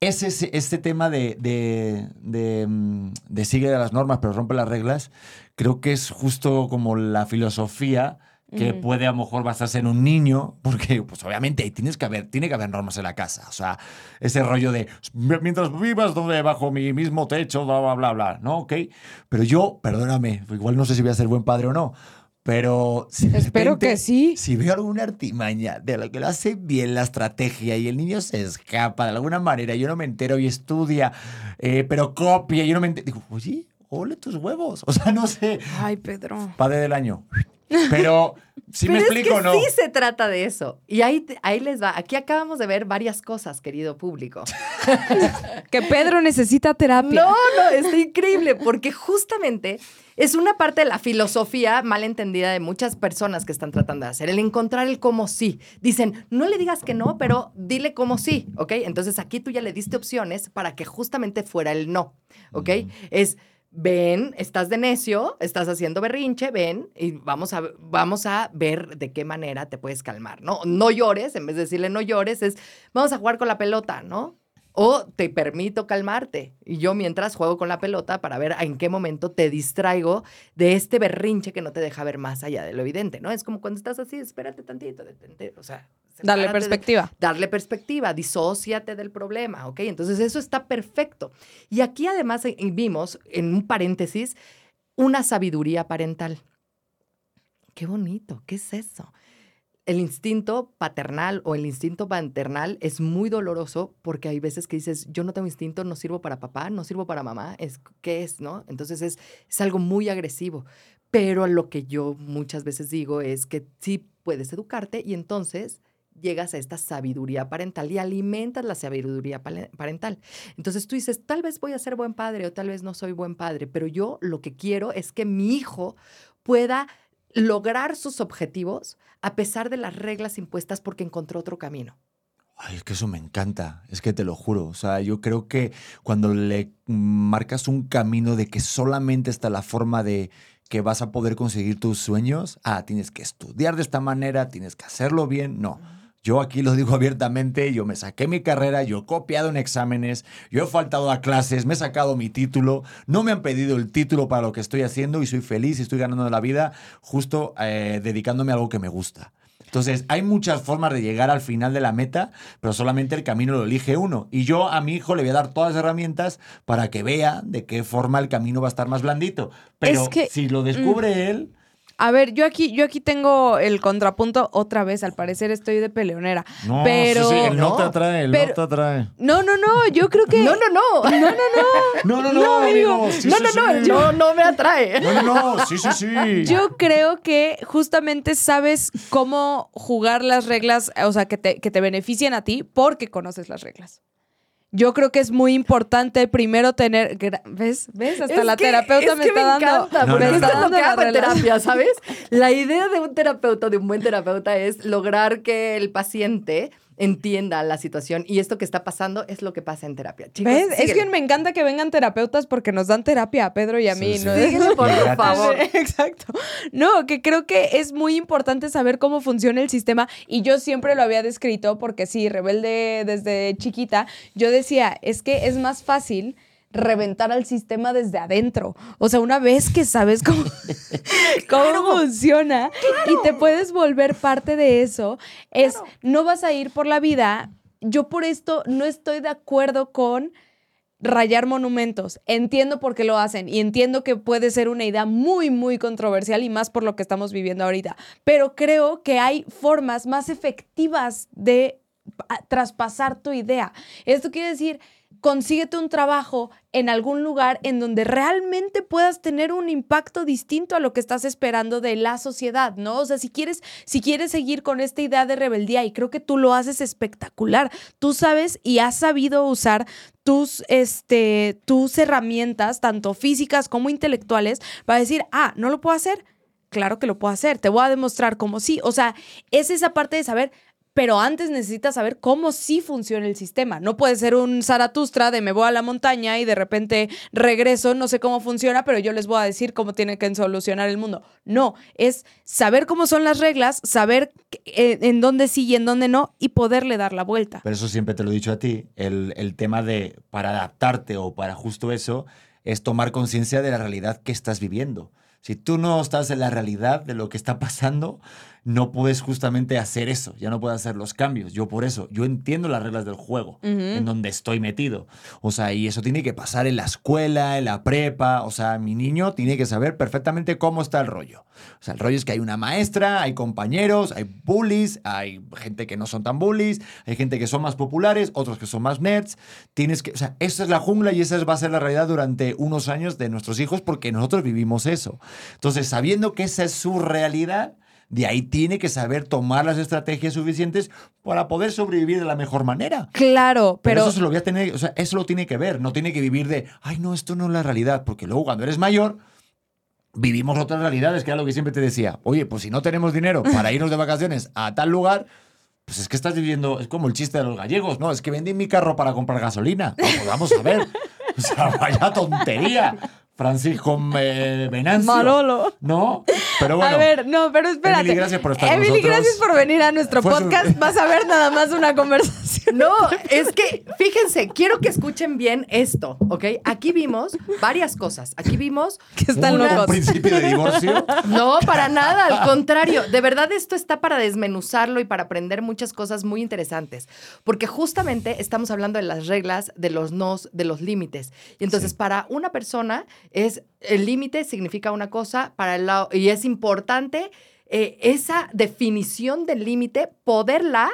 ese, ese- este tema de, de, de, mm, de sigue las normas pero rompe las reglas, creo que es justo como la filosofía que Ujú. puede a lo mejor basarse en un niño, porque pues obviamente tienes que haber, tiene que haber normas en la casa. O sea, ese rollo de mientras vivas donde bajo mi mismo techo, bla, bla, bla, bla, ¿no? Ok. Pero yo, perdóname, igual no sé si voy a ser buen padre o no, pero si de Espero repente- que sí. si veo alguna artimaña de lo que lo hace bien la estrategia y el niño se escapa de alguna manera, yo no me entero y estudia, eh, pero copia, yo no me entero. Digo, oye, ole tus huevos. O sea, no sé. Ay, Pedro. Padre del año. Pero, si me Pero explico es o que no. sí se trata de eso. Y ahí, ahí les va. Aquí acabamos de ver varias cosas, querido público. Que Pedro necesita terapia. No, no, está increíble, porque justamente es una parte de la filosofía mal entendida de muchas personas que están tratando de hacer, el encontrar el cómo sí. Dicen, no le digas que no, pero dile cómo sí, ¿ok? Entonces aquí tú ya le diste opciones para que justamente fuera el no, ¿ok? Es... Ven, estás de necio, estás haciendo berrinche, ven y vamos a, vamos a ver de qué manera te puedes calmar, ¿no? No llores, en vez de decirle no llores, es vamos a jugar con la pelota, ¿no? O te permito calmarte. Y yo mientras juego con la pelota para ver en qué momento te distraigo de este berrinche que no te deja ver más allá de lo evidente, ¿no? Es como cuando estás así, espérate tantito, detente, o sea... Darle de- perspectiva. darle perspectiva, disóciate del problema, ¿ok? Entonces eso está perfecto. Y aquí además eh, vimos, en un paréntesis, una sabiduría parental. Qué bonito, ¿qué es eso? El instinto paternal o el instinto maternal es muy doloroso porque hay veces que dices, yo no tengo instinto, no sirvo para papá, no sirvo para mamá, es, ¿qué es, no? Entonces es, es algo muy agresivo. Pero lo que yo muchas veces digo es que sí puedes educarte y entonces llegas a esta sabiduría parental y alimentas la sabiduría parental. Entonces tú dices, tal vez voy a ser buen padre o tal vez no soy buen padre, pero yo lo que quiero es que mi hijo pueda lograr sus objetivos a pesar de las reglas impuestas porque encontró otro camino. Ay, es que eso me encanta, es que te lo juro. O sea, yo creo que cuando le marcas un camino de que solamente está la forma de que vas a poder conseguir tus sueños, ah, tienes que estudiar de esta manera, tienes que hacerlo bien. No. Yo aquí lo digo abiertamente, yo me saqué mi carrera, yo he copiado en exámenes, yo he faltado a clases, me he sacado mi título, no me han pedido el título para lo que estoy haciendo y soy feliz y estoy ganando la vida justo eh, dedicándome a algo que me gusta. Entonces, hay muchas formas de llegar al final de la meta, pero solamente el camino lo elige uno. Y yo a mi hijo le voy a dar todas las herramientas para que vea de qué forma el camino va a estar más blandito. Pero Es que- si lo descubre él, A ver, yo aquí, yo aquí tengo el contrapunto otra vez. Al parecer estoy de peleonera. No, pero. sí, sí, el no, No, te atrae, el pero- no te atrae. No, no, no. Yo creo que. No, no, no. No, no, no. No, no, no, No, amigo. amigo. Sí, no, sí, no, no, sí. no, no me atrae. No, no, no, sí, sí, sí. Yo creo que justamente sabes cómo jugar las reglas, o sea, que te, que te beneficien a ti porque conoces las reglas. Yo creo que es muy importante primero tener. ¿Ves? ¿Ves? Hasta Es la que- terapeuta es me que está me dando. encanta, No, porque no, esto no. es lo que la terapia, ¿sabes? La idea de un terapeuta, de un buen terapeuta, es lograr que el paciente entienda la situación y esto que está pasando es lo que pasa en terapia. Chicos, ¿Ves? Es que me encanta que vengan terapeutas porque nos dan terapia a Pedro y a mí. sí. ¿no? Síguele, por gratis. favor. Exacto. No, que creo que es muy importante saber cómo funciona el sistema y yo siempre lo había descrito porque sí, rebelde desde chiquita, yo decía, es que es más fácil reventar al sistema desde adentro. O sea, una vez que sabes cómo, cómo funciona y te puedes volver parte de eso, es, no vas a ir por la vida. Yo por esto no estoy de acuerdo con rayar monumentos. Entiendo por qué lo hacen y entiendo que puede ser una idea muy, muy controversial y más por lo que estamos viviendo ahorita. Pero creo que hay formas más efectivas de pa- traspasar tu idea. Esto quiere decir, consíguete un trabajo en algún lugar en donde realmente puedas tener un impacto distinto a lo que estás esperando de la sociedad, ¿no? O sea, si quieres, si quieres seguir con esta idea de rebeldía, y creo que tú lo haces espectacular, tú sabes y has sabido usar tus, este, tus herramientas, tanto físicas como intelectuales, para decir, ah, no lo puedo hacer. Claro que lo puedo hacer, te voy a demostrar cómo sí. O sea, es esa parte de saber, pero antes necesitas saber cómo sí funciona el sistema. No puede ser un Zaratustra de me voy a la montaña y de repente regreso, no sé cómo funciona, pero yo les voy a decir cómo tienen que solucionar el mundo. No, es saber cómo son las reglas, saber eh, en dónde sí y en dónde no y poderle dar la vuelta. Pero eso siempre te lo he dicho a ti, el, el tema de para adaptarte o para justo eso es tomar conciencia de la realidad que estás viviendo. Si tú no estás en la realidad de lo que está pasando, no puedes justamente hacer eso, ya no puedes hacer los cambios. Yo por eso, yo entiendo las reglas del juego, en donde estoy metido. O sea, y eso tiene que pasar en la escuela, en la prepa. O sea, mi niño tiene que saber perfectamente cómo está el rollo. O sea, el rollo es que hay una maestra, hay compañeros, hay bullies, hay gente que no son tan bullies, hay gente que son más populares, otros que son más nerds. Tienes que, o sea, esa es la jungla y esa va a ser la realidad durante unos años de nuestros hijos porque nosotros vivimos eso. Entonces, sabiendo que esa es su realidad, de ahí tiene que saber tomar las estrategias suficientes para poder sobrevivir de la mejor manera. Claro, Pero, pero, eso se lo voy a tener, o sea, eso lo tiene que ver, no tiene que vivir de, ay, no, esto no es la realidad, porque luego cuando eres mayor, vivimos otras realidades, que era lo que siempre te decía. Oye, pues si no tenemos dinero para irnos de vacaciones a tal lugar, pues es que estás viviendo, es como el chiste de los gallegos, ¿no? Es que vendí mi carro para comprar gasolina. Vamos, vamos a ver. O sea, vaya tontería. Francisco eh, Venancio. Manolo. ¿No? Pero bueno. a ver, no, pero espérate. Emily, gracias por estar Emily, gracias por venir a nuestro Fue su- podcast. Vas a ver nada más una conversación. No, es que, fíjense, quiero que escuchen bien esto, ¿ok? Aquí vimos varias cosas. Aquí vimos Que están un, un locos. principio de divorcio. No, para nada, al contrario. De verdad, esto está para desmenuzarlo y para aprender muchas cosas muy interesantes. Porque justamente estamos hablando de las reglas, de los nos, de los límites. Y entonces, Sí. para una persona, es el límite significa una cosa, para el lado, y es importante. eh, esa definición del límite, poderla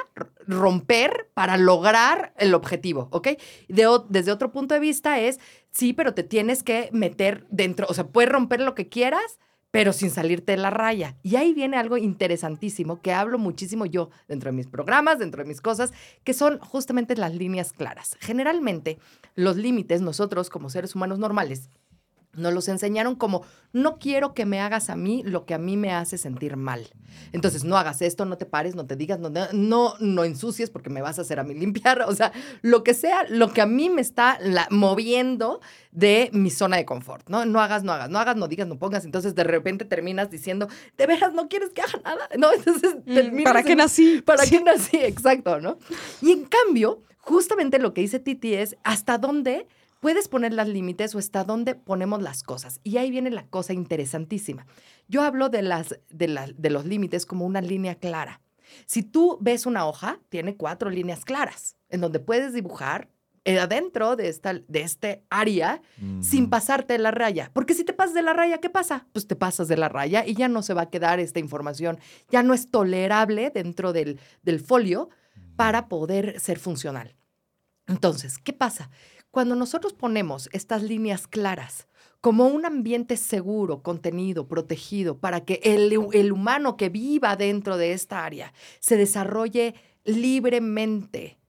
romper para lograr el objetivo, ¿ok? Desde otro punto de vista es, sí, pero te tienes que meter dentro, o sea, puedes romper lo que quieras, pero sin salirte de la raya. Y ahí viene algo interesantísimo que hablo muchísimo yo dentro de mis programas, dentro de mis cosas, que son justamente las líneas claras. Generalmente, los límites, nosotros como seres humanos normales, nos los enseñaron como, no quiero que me hagas a mí lo que a mí me hace sentir mal. Entonces, no hagas esto, no te pares, no te digas, no, no, no ensucies porque me vas a hacer a mí limpiar. O sea, lo que sea, lo que a mí me está la- moviendo de mi zona de confort, ¿no? No hagas, no hagas, no hagas, no digas, no pongas. Entonces, de repente terminas diciendo, ¿de veras no quieres que haga nada? No, entonces terminas ¿Para qué nací? ¿Para qué nací? Exacto, ¿no? Y en cambio, justamente lo que dice Titi es hasta dónde puedes poner las límites o hasta dónde ponemos las cosas. Y ahí viene la cosa interesantísima. Yo hablo de, las, de, la- de los límites como una línea clara. Si tú ves una hoja, tiene cuatro líneas claras, en donde puedes dibujar eh, adentro de, esta, de este área sin pasarte de la raya. Porque si te pasas de la raya, ¿qué pasa? Pues te pasas de la raya y ya no se va a quedar esta información, ya no es tolerable dentro del, del folio para poder ser funcional. Entonces, ¿qué pasa? Cuando nosotros ponemos estas líneas claras como un ambiente seguro, contenido, protegido, para que el, humano que viva dentro de esta área se desarrolle libremente,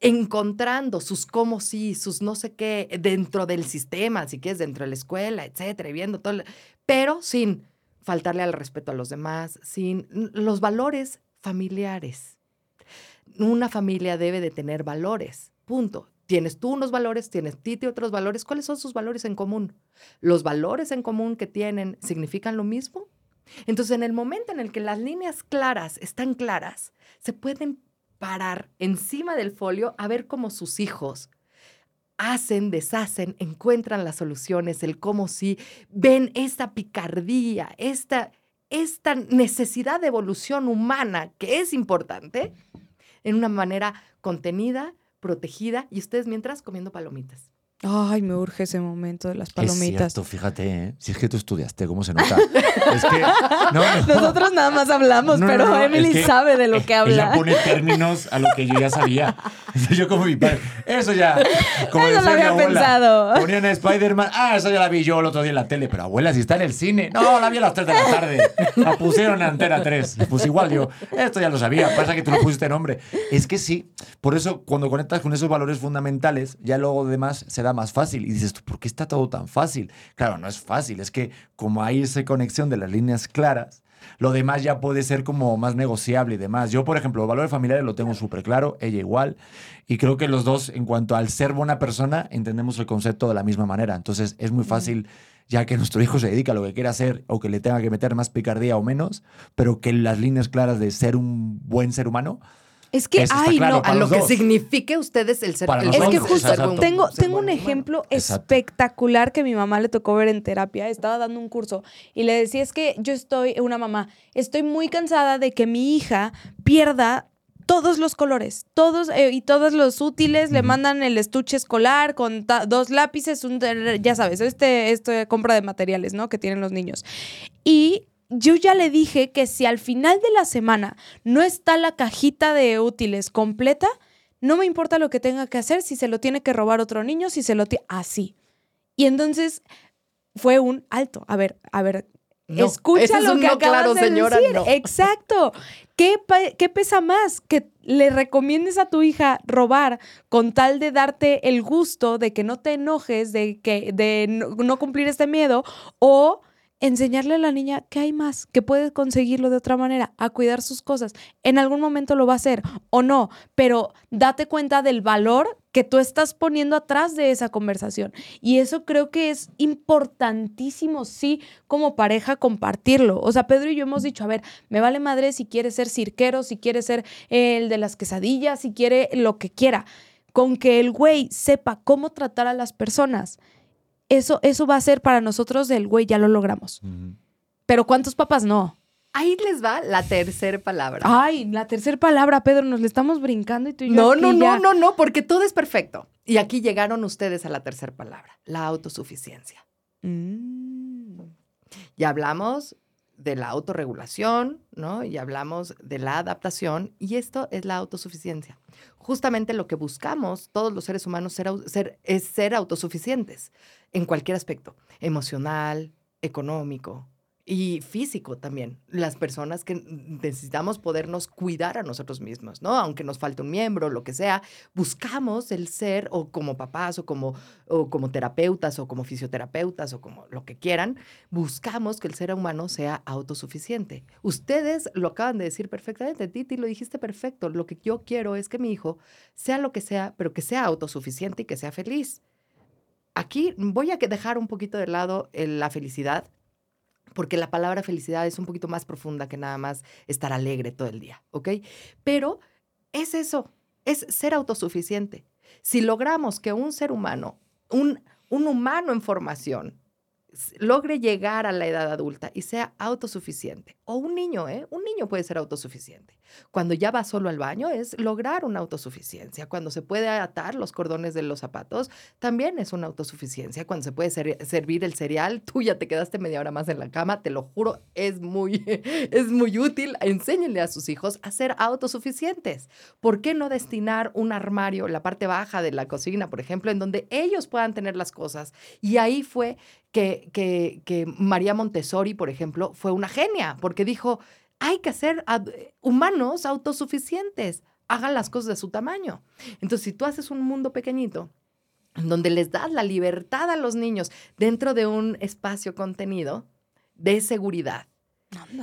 encontrando sus cómo sí, sus no sé qué dentro del sistema, si quieres, dentro de la escuela, etcétera, viendo todo, pero sin faltarle al respeto a los demás, sin los valores familiares. Una familia debe de tener valores, punto. Tienes tú unos valores, tienes Titi otros valores. ¿Cuáles son sus valores en común? ¿Los valores en común que tienen significan lo mismo? Entonces, en el momento en el que las líneas claras están claras, se pueden parar encima del folio a ver cómo sus hijos hacen, deshacen, encuentran las soluciones, el cómo sí, ven esta picardía, esta, esta necesidad de evolución humana que es importante en una manera contenida, protegida y ustedes mientras comiendo palomitas. Ay, me urge ese momento de las palomitas. Es cierto, fíjate, ¿eh? si es que tú estudiaste, ¿cómo se nota? es que, Nosotros nada más hablamos, pero Emily sabe de lo que habla. Ella pone términos a lo que yo ya sabía. yo como mi padre, eso ya, como eso lo había abuela, pensado. Ponían a Spider-Man, ah, eso ya la vi yo el otro día en la tele, pero abuela, si está en el cine, no, la vi a las 3 de la tarde, la pusieron en Antena 3, pues igual yo, esto ya lo sabía, pasa que tú no pusiste nombre. Es que sí, por eso cuando conectas con esos valores fundamentales, ya luego demás se más fácil. Y dices, ¿por qué está todo tan fácil? Claro, no es fácil, es que como hay esa conexión de las líneas claras, lo demás ya puede ser como más negociable y demás. Yo, por ejemplo, valores familiares lo tengo súper claro, ella igual, y creo que los dos, en cuanto al ser buena persona, entendemos el concepto de la misma manera. Entonces, es muy fácil ya que nuestro hijo se dedica a lo que quiera hacer o que le tenga que meter más picardía o menos, pero que las líneas claras de ser un buen ser humano es que, ay, no, a lo que signifique ustedes el ser. es que justo tengo, tengo un ejemplo espectacular que mi mamá le tocó ver en terapia. Estaba dando un curso y le decía: Es que yo estoy, una mamá, estoy muy cansada de que mi hija pierda todos los colores, todos eh, y todos los útiles, le mandan el estuche escolar con dos lápices, un, ya sabes, este, este compra de materiales, ¿no? Que tienen los niños. Y yo ya le dije que si al final de la semana no está la cajita de útiles completa, no me importa lo que tenga que hacer, si se lo tiene que robar otro niño, si se lo tiene... Así. Y entonces fue un alto. A ver, a ver, escucha lo que acabas de señora, decir. Exacto. ¿Qué, ¿Qué, pesa más? ¿Que le recomiendes a tu hija robar con tal de darte el gusto de que no te enojes, de, que, de no cumplir este miedo? ¿O enseñarle a la niña que hay más, que puede conseguirlo de otra manera, a cuidar sus cosas. En algún momento lo va a hacer o no, pero date cuenta del valor que tú estás poniendo atrás de esa conversación. Y eso creo que es importantísimo, sí, como pareja compartirlo. O sea, Pedro y yo hemos dicho, a ver, me vale madre si quiere ser cirquero, si quiere ser el de las quesadillas, si quiere lo que quiera. Con que el güey sepa cómo tratar a las personas eso, eso va a ser para nosotros el güey, ya lo logramos. Pero ¿cuántos papás no? Ahí les va la tercera palabra. Ay, la tercera palabra, Pedro, nos le estamos brincando y tú y yo. No, no, no, no, no, porque todo es perfecto. Y aquí llegaron ustedes a la tercera palabra, la autosuficiencia. Mm. Ya hablamos de la autorregulación, ¿no? Y hablamos de la adaptación, y esto es la autosuficiencia. Justamente lo que buscamos todos los seres humanos ser, es ser autosuficientes en cualquier aspecto, emocional, económico, y físico también. Las personas que necesitamos podernos cuidar a nosotros mismos, ¿no? Aunque nos falte un miembro, lo que sea, buscamos el ser, o como papás, o como, o como terapeutas, o como fisioterapeutas, o como lo que quieran, buscamos que el ser humano sea autosuficiente. Ustedes lo acaban de decir perfectamente, Titi, lo dijiste perfecto. Lo que yo quiero es que mi hijo sea lo que sea, pero que sea autosuficiente y que sea feliz. Aquí voy a dejar un poquito de lado la felicidad porque la palabra felicidad es un poquito más profunda que nada más estar alegre todo el día, ¿ok? Pero es eso, es ser autosuficiente. Si logramos que un ser humano, un, un humano en formación, logre llegar a la edad adulta y sea autosuficiente. O un niño, ¿eh? Un niño puede ser autosuficiente. Cuando ya va solo al baño es lograr una autosuficiencia. Cuando se puede atar los cordones de los zapatos, también es una autosuficiencia. Cuando se puede ser- servir el cereal, tú ya te quedaste media hora más en la cama, te lo juro, es muy, es muy útil. Enséñenle a sus hijos a ser autosuficientes. ¿Por qué no destinar un armario, la parte baja de la cocina, por ejemplo, en donde ellos puedan tener las cosas? Y ahí fue que, que, que María Montessori, por ejemplo, fue una genia, porque dijo, hay que ser ad- humanos autosuficientes, hagan las cosas de su tamaño. Entonces, si tú haces un mundo pequeñito, en donde les das la libertad a los niños dentro de un espacio contenido de seguridad,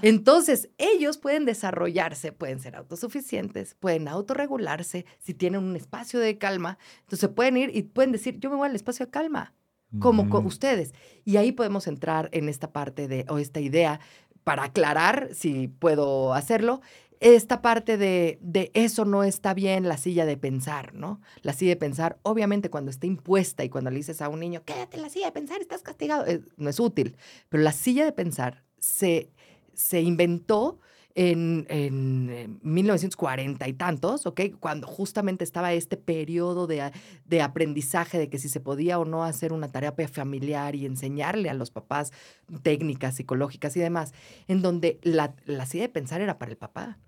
entonces, ellos pueden desarrollarse, pueden ser autosuficientes, pueden autorregularse, si tienen un espacio de calma, entonces pueden ir y pueden decir, yo me voy al espacio de calma, como co- Mm. ustedes. Y ahí podemos entrar en esta parte de, o esta idea, para aclarar, si puedo hacerlo, esta parte de, de eso no está bien, la silla de pensar, ¿no? La silla de pensar, obviamente cuando está impuesta y cuando le dices a un niño, quédate en la silla de pensar, estás castigado, eh, no es útil. Pero la silla de pensar se, se inventó en, en, eh, 1940 y tantos, ¿ok? Cuando justamente estaba este periodo de, de aprendizaje de que si se podía o no hacer una tarea familiar y enseñarle a los papás técnicas psicológicas y demás, en donde la, la silla de pensar era para el papá,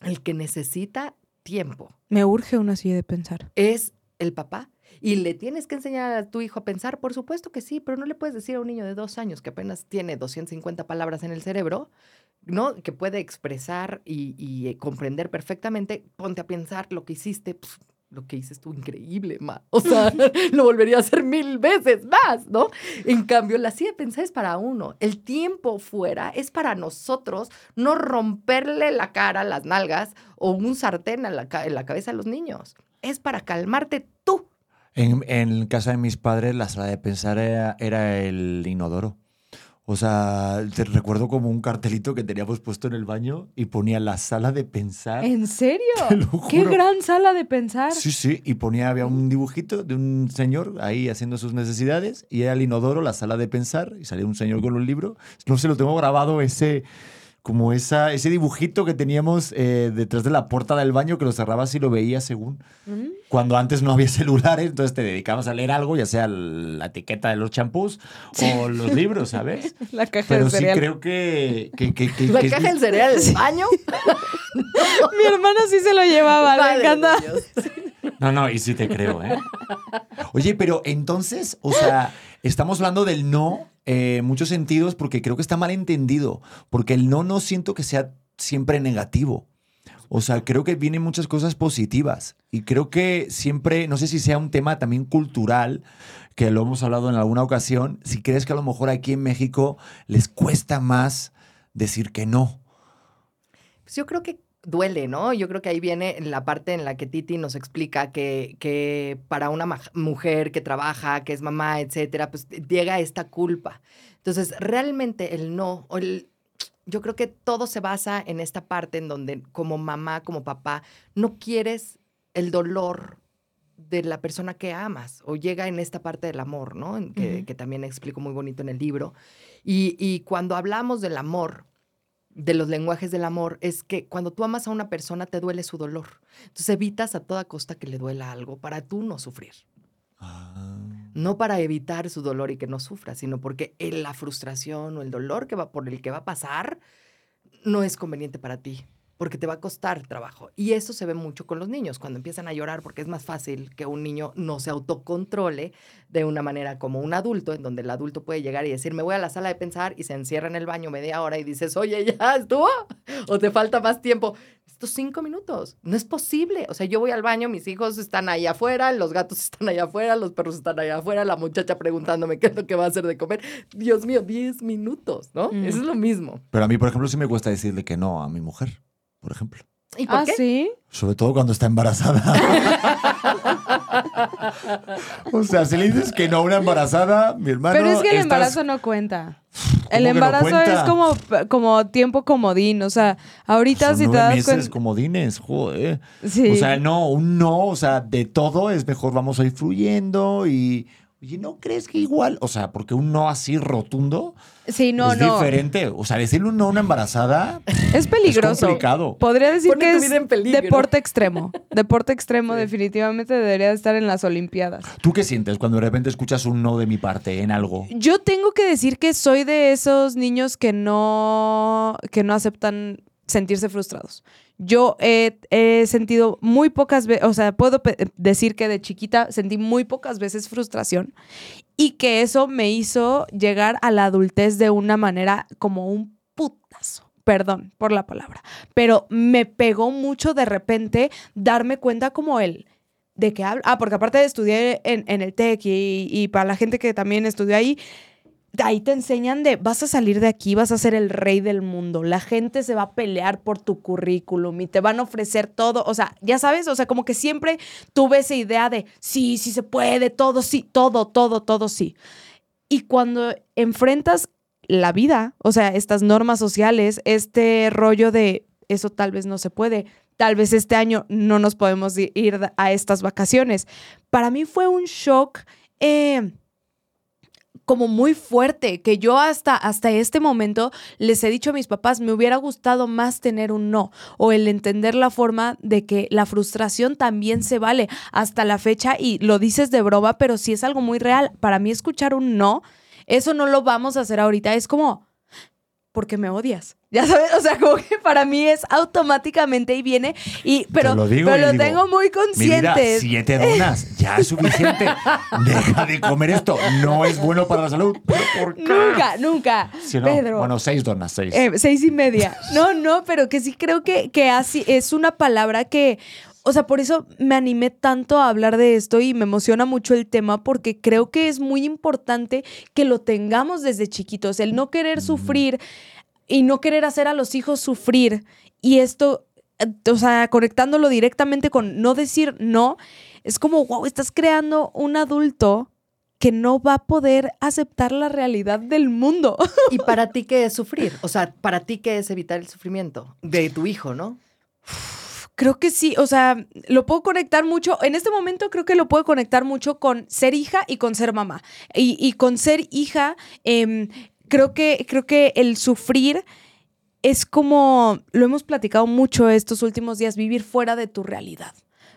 el que necesita tiempo Me urge una silla de pensar. es el papá. ¿Y le tienes que enseñar a tu hijo a pensar? Por supuesto que sí, pero no le puedes decir a un niño de dos años que apenas tiene 250 palabras en el cerebro, ¿no? Que puede expresar y, y, eh, comprender perfectamente, ponte a pensar lo que hiciste. pf, lo que hice estuvo increíble, ma. O sea, lo volvería a hacer mil veces más, ¿no? En cambio, la silla de pensar es para uno. El tiempo fuera es para nosotros no romperle la cara, las nalgas o un sartén a la en la cabeza a los niños. Es para calmarte tú. En, en casa de mis padres, la sala de pensar era, era el inodoro. O sea, te recuerdo como un cartelito que teníamos puesto en el baño y ponía la sala de pensar. ¿En serio? Te lo ¡Qué gran sala de pensar! Sí, sí, y ponía, había un dibujito de un señor ahí haciendo sus necesidades y era el inodoro, la sala de pensar, y salía un señor con un libro. No sé, lo tengo grabado ese, como esa, ese dibujito que teníamos eh, detrás de la puerta del baño que lo cerrabas y lo veías según. Mm. Cuando antes no había celulares, entonces te dedicabas a leer algo, ya sea la etiqueta de los champús o los libros, ¿sabes? La caja Pero de sí cereal. creo que... que, que, que- La caja del cereal del baño. Mi hermana sí se lo llevaba, Madre le encanta. No, no, y sí te creo, ¿eh? Oye, pero entonces, o sea, estamos hablando del no eh, en muchos sentidos porque creo que está mal entendido, porque el no no siento que sea siempre negativo. O sea, creo que vienen muchas cosas positivas y creo que siempre, no sé si sea un tema también cultural, que lo hemos hablado en alguna ocasión, si crees que a lo mejor aquí en México les cuesta más decir que no. Pues yo creo que duele, ¿no? Yo creo que ahí viene la parte en la que Titi nos explica que, que para una mujer que trabaja, que es mamá, etcétera, pues llega esta culpa. Entonces, realmente el no, o el- yo creo que todo se basa en esta parte en donde como mamá, como papá, no quieres el dolor de la persona que amas o llega en esta parte del amor, ¿no? Que, que también explico muy bonito en el libro. Y, y cuando hablamos del amor, de los lenguajes del amor, es que cuando tú amas a una persona te duele su dolor. Entonces evitas a toda costa que le duela algo para tú no sufrir. No para evitar su dolor y que no sufra, sino porque la frustración o el dolor que va por el que va a pasar no es conveniente para ti, porque te va a costar trabajo. Y eso se ve mucho con los niños, cuando empiezan a llorar, porque es más fácil que un niño no se autocontrole de una manera como un adulto, en donde el adulto puede llegar y decir, me voy a la sala de pensar y se encierra en el baño media hora y dices, oye, ya estuvo, o te falta más tiempo. Estos cinco minutos, no es posible. O sea, yo voy al baño, mis hijos están ahí afuera, los gatos están allá afuera, los perros están allá afuera, la muchacha preguntándome qué es lo que va a hacer de comer. Dios mío, 10 minutos, ¿no? Mm. Eso es lo mismo. Pero a mí, por ejemplo, sí me cuesta decirle que no a mi mujer, por ejemplo. ¿Y por ¿Ah, qué? sí? Sobre todo cuando está embarazada. o sea, si le dices que no a una embarazada, mi hermano. Pero es que el estás- embarazo no cuenta. El no embarazo es como, como tiempo comodín. O sea, ahorita Son si te das meses cuenta. comodines, joder. Sí. O sea, no, un no, o sea, de todo es mejor vamos a ir fluyendo y, Oye, ¿no crees que igual? O sea, porque un no así rotundo Sí, no, es no. diferente. O sea, decirle un no a una embarazada Es peligroso. Es complicado. Podría decir Pone que es deporte extremo. Deporte extremo definitivamente debería estar en las Olimpiadas. ¿Tú qué sientes cuando de repente escuchas un no de mi parte en algo? Yo tengo que decir que soy de esos niños que no, que no aceptan sentirse frustrados. Yo he, he sentido muy pocas veces, o sea, puedo decir que de chiquita sentí muy pocas veces frustración y que eso me hizo llegar a la adultez de una manera como un putazo. Perdón por la palabra, pero me pegó mucho de repente darme cuenta como él. ¿De qué hablo? Ah, porque aparte estudié en, en el TEC y, y para la gente que también estudió ahí, ahí te enseñan de vas a salir de aquí, vas a ser el rey del mundo. La gente se va a pelear por tu currículum y te van a ofrecer todo. O sea, ya sabes, o sea, como que siempre tuve esa idea de sí, sí se puede, todo sí, todo, todo, todo sí. Y cuando enfrentas la vida, o sea, estas normas sociales, este rollo de eso tal vez no se puede, tal vez este año no nos podemos ir a estas vacaciones. Para mí fue un shock. eh, como muy fuerte, que yo hasta, hasta este momento les he dicho a mis papás, me hubiera gustado más tener un no, o el entender la forma de que la frustración también se vale hasta la fecha, y lo dices de broma, pero sí es algo muy real. Para mí escuchar un no, eso no lo vamos a hacer ahorita, es como, porque me odias. Ya sabes, o sea, como que para mí es automáticamente y viene, y, pero, lo digo pero lo digo, tengo muy consciente. siete donas, ya es suficiente. Deja de comer esto, no es bueno para la salud. ¿Pero por qué? Nunca, nunca. Si no, Pedro. bueno, seis donas, seis. Eh, seis y media. No, no, pero que sí creo que, que así es una palabra que, o sea, por eso me animé tanto a hablar de esto y me emociona mucho el tema porque creo que es muy importante que lo tengamos desde chiquitos, el no querer sufrir y no querer hacer a los hijos sufrir. Y esto, eh, o sea, conectándolo directamente con no decir no, es como, wow, estás creando un adulto que no va a poder aceptar la realidad del mundo. ¿Y para ti qué es sufrir? O sea, para ti qué es evitar el sufrimiento de tu hijo, ¿no? Creo que sí, o sea, lo puedo conectar mucho, en este momento creo que lo puedo conectar mucho con ser hija y con ser mamá. Y, y con ser hija, em, creo, que, creo que el sufrir es como, lo hemos platicado mucho estos últimos días, vivir fuera de tu realidad.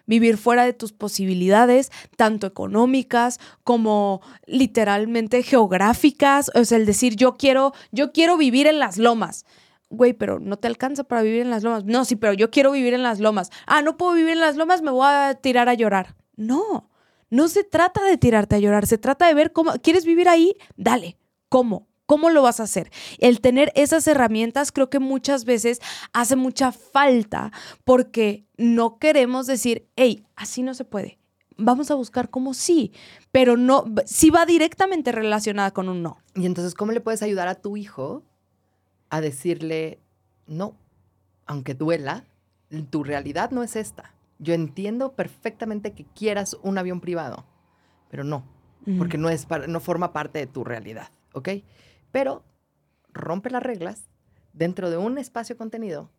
Vivir fuera de tus posibilidades, tanto económicas como literalmente geográficas. O sea, el decir, yo quiero, yo quiero vivir en las lomas güey, pero no te alcanza para vivir en las lomas. No, sí, pero yo quiero vivir en las lomas. Ah, no puedo vivir en las lomas, me voy a tirar a llorar. No, no se trata de tirarte a llorar, se trata de ver cómo, ¿quieres vivir ahí? Dale, ¿cómo? ¿Cómo lo vas a hacer? El tener esas herramientas creo que muchas veces hace mucha falta porque no queremos decir, hey, así no se puede. Vamos a buscar cómo sí, pero no, sí va directamente relacionada con un no. Y entonces, ¿cómo le puedes ayudar a tu hijo a decirle, no, aunque duela, tu realidad no es esta? Yo entiendo perfectamente que quieras un avión privado, pero no, porque no, es par- no forma parte de tu realidad, ¿ok? Pero rompe las reglas dentro de un espacio contenido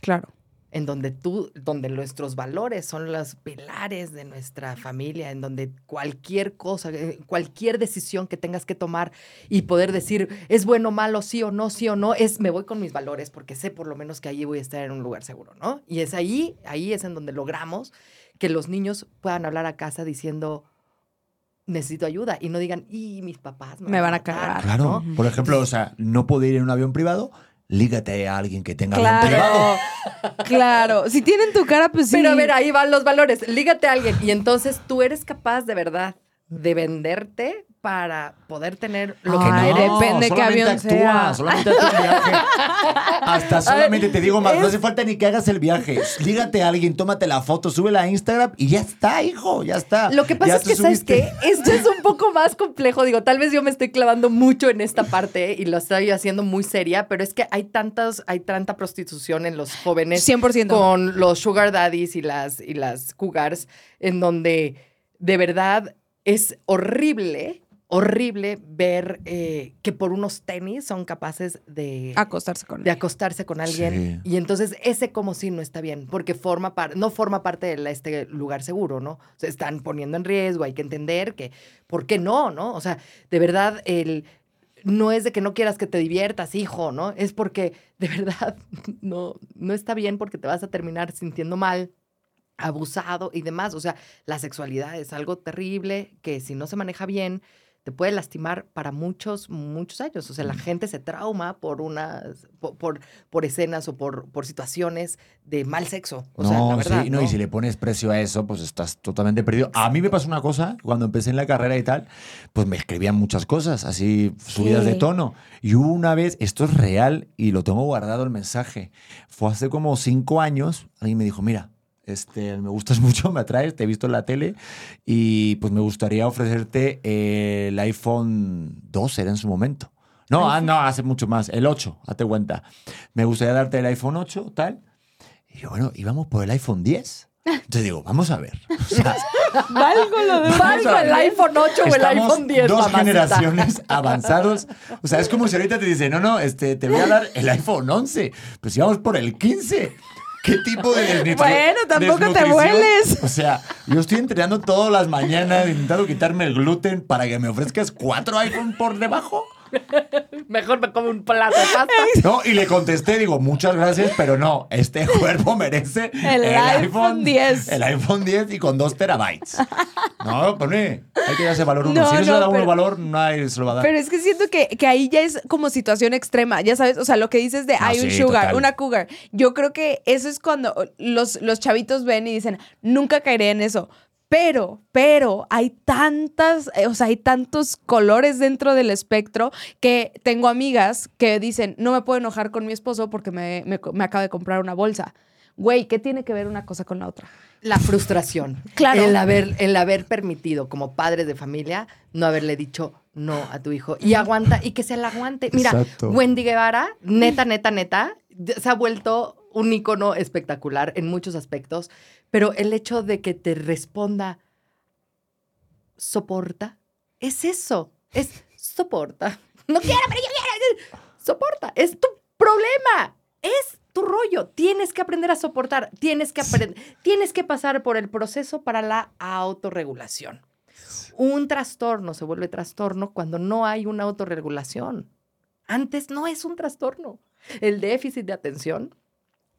Claro. En donde tú, donde nuestros valores son los pilares de nuestra familia, en donde cualquier cosa, eh, cualquier decisión que tengas que tomar y poder decir es bueno, malo, sí o no, sí o no, es me voy con mis valores porque sé por lo menos que allí voy a estar en un lugar seguro, ¿no? Y es ahí, ahí es en donde logramos que los niños puedan hablar a casa diciendo necesito ayuda y no digan, y mis papás Me van a matar", cagar. Claro, ¿no? por ejemplo, o sea, no puede ir en un avión privado, lígate a alguien que tenga privado. Claro, claro. Si tienen tu cara, pues sí. Pero a ver, ahí van los valores. Lígate a alguien. Y entonces tú eres capaz de verdad de venderte para poder tener lo que Ay, quieres. depende qué solamente avión actúa, sea. Solamente haz el viaje. Hasta solamente te digo más, no hace falta ni que hagas el viaje. Lígate a alguien, tómate la foto, súbela a Instagram y ya está, hijo, ya está. Lo que pasa Ya es que, ¿sabes qué? Esto es un poco más complejo. Digo, tal vez yo me estoy clavando mucho en esta parte y lo estoy haciendo muy seria, pero es que hay tantas, hay tanta prostitución en los jóvenes 100%. con los sugar daddies y las, y las cougars, en donde de verdad es horrible horrible ver eh, que por unos tenis son capaces de, Acostarse con de acostarse con alguien. Sí. Y entonces ese como si no está bien, porque forma par- no forma parte de la- este lugar seguro, ¿no? Se están poniendo en riesgo, hay que entender que, ¿por qué no, no? O sea, de verdad, el, no es de que no quieras que te diviertas, hijo, ¿no? Es porque de verdad no, no está bien porque te vas a terminar sintiendo mal abusado y demás. O sea, la sexualidad es algo terrible que si no se maneja bien, te puede lastimar para muchos, muchos años. O sea, la gente se trauma por unas, por, por, por escenas o por, por situaciones de mal sexo. O no, sea, la verdad. sí, no, y si le pones precio a eso, pues estás totalmente perdido. A mí me pasó una cosa, cuando empecé en la carrera y tal, pues me escribían muchas cosas, así subidas de tono. Y hubo una vez, esto es real y lo tengo guardado el mensaje, fue hace como cinco años, alguien me dijo, mira, este, me gustas mucho, me atraes, te he visto en la tele y pues me gustaría ofrecerte eh, el iPhone 2, era en su momento. No, ah, no, hace mucho más, el 8, hazte cuenta. Me gustaría darte el iPhone 8, tal. Y yo, bueno, íbamos por el iPhone 10. Entonces digo, vamos a ver. O sea, Valgo lo de Valgo el iPhone 8 o el iPhone 10, dos mamacita. generaciones avanzados. O sea, es como si ahorita te dice, no, no, este, te voy a dar el iPhone 11. Pues si vamos por el 15. ¿Qué tipo de Bueno, tampoco te vueles. O sea, yo estoy entrenando todas las mañanas, intentando quitarme el gluten para que me ofrezcas cuatro iPhone por debajo. Mejor me como un plato de pasta. No, y le contesté, digo, muchas gracias, pero no, este cuerpo merece El iPhone 10. El iPhone 10 y con dos terabytes. No, pone, hay que darse valor uno. No, si no se le da uno pero- valor, nadie se lo va a dar. Pero es que siento que, que ahí ya es como situación extrema, ya sabes, o sea, lo que dices de Ah, hay un sí, sugar, total. una cougar. Yo creo que eso es cuando los, los chavitos ven y dicen, nunca caeré en eso. Pero, pero hay tantas, eh, o sea, hay tantos colores dentro del espectro que tengo amigas que dicen, no me puedo enojar con mi esposo porque me, me, me acaba de comprar una bolsa. Güey, ¿qué tiene que ver una cosa con la otra? La frustración. Claro. El haber, el haber permitido, como padres de familia, no haberle dicho no a tu hijo. Y aguanta, y que se la aguante. Mira, Exacto. Wendy Guevara, neta, neta, neta, se ha vuelto un icono espectacular en muchos aspectos, pero el hecho de que te responda, soporta, es eso, es soporta. No quiero, pero yo quiero. Soporta, es tu problema, es tu rollo. Tienes que aprender a soportar, tienes que aprender, tienes que pasar por el proceso para la autorregulación. Un trastorno se vuelve trastorno cuando no hay una autorregulación. Antes no es un trastorno. El déficit de atención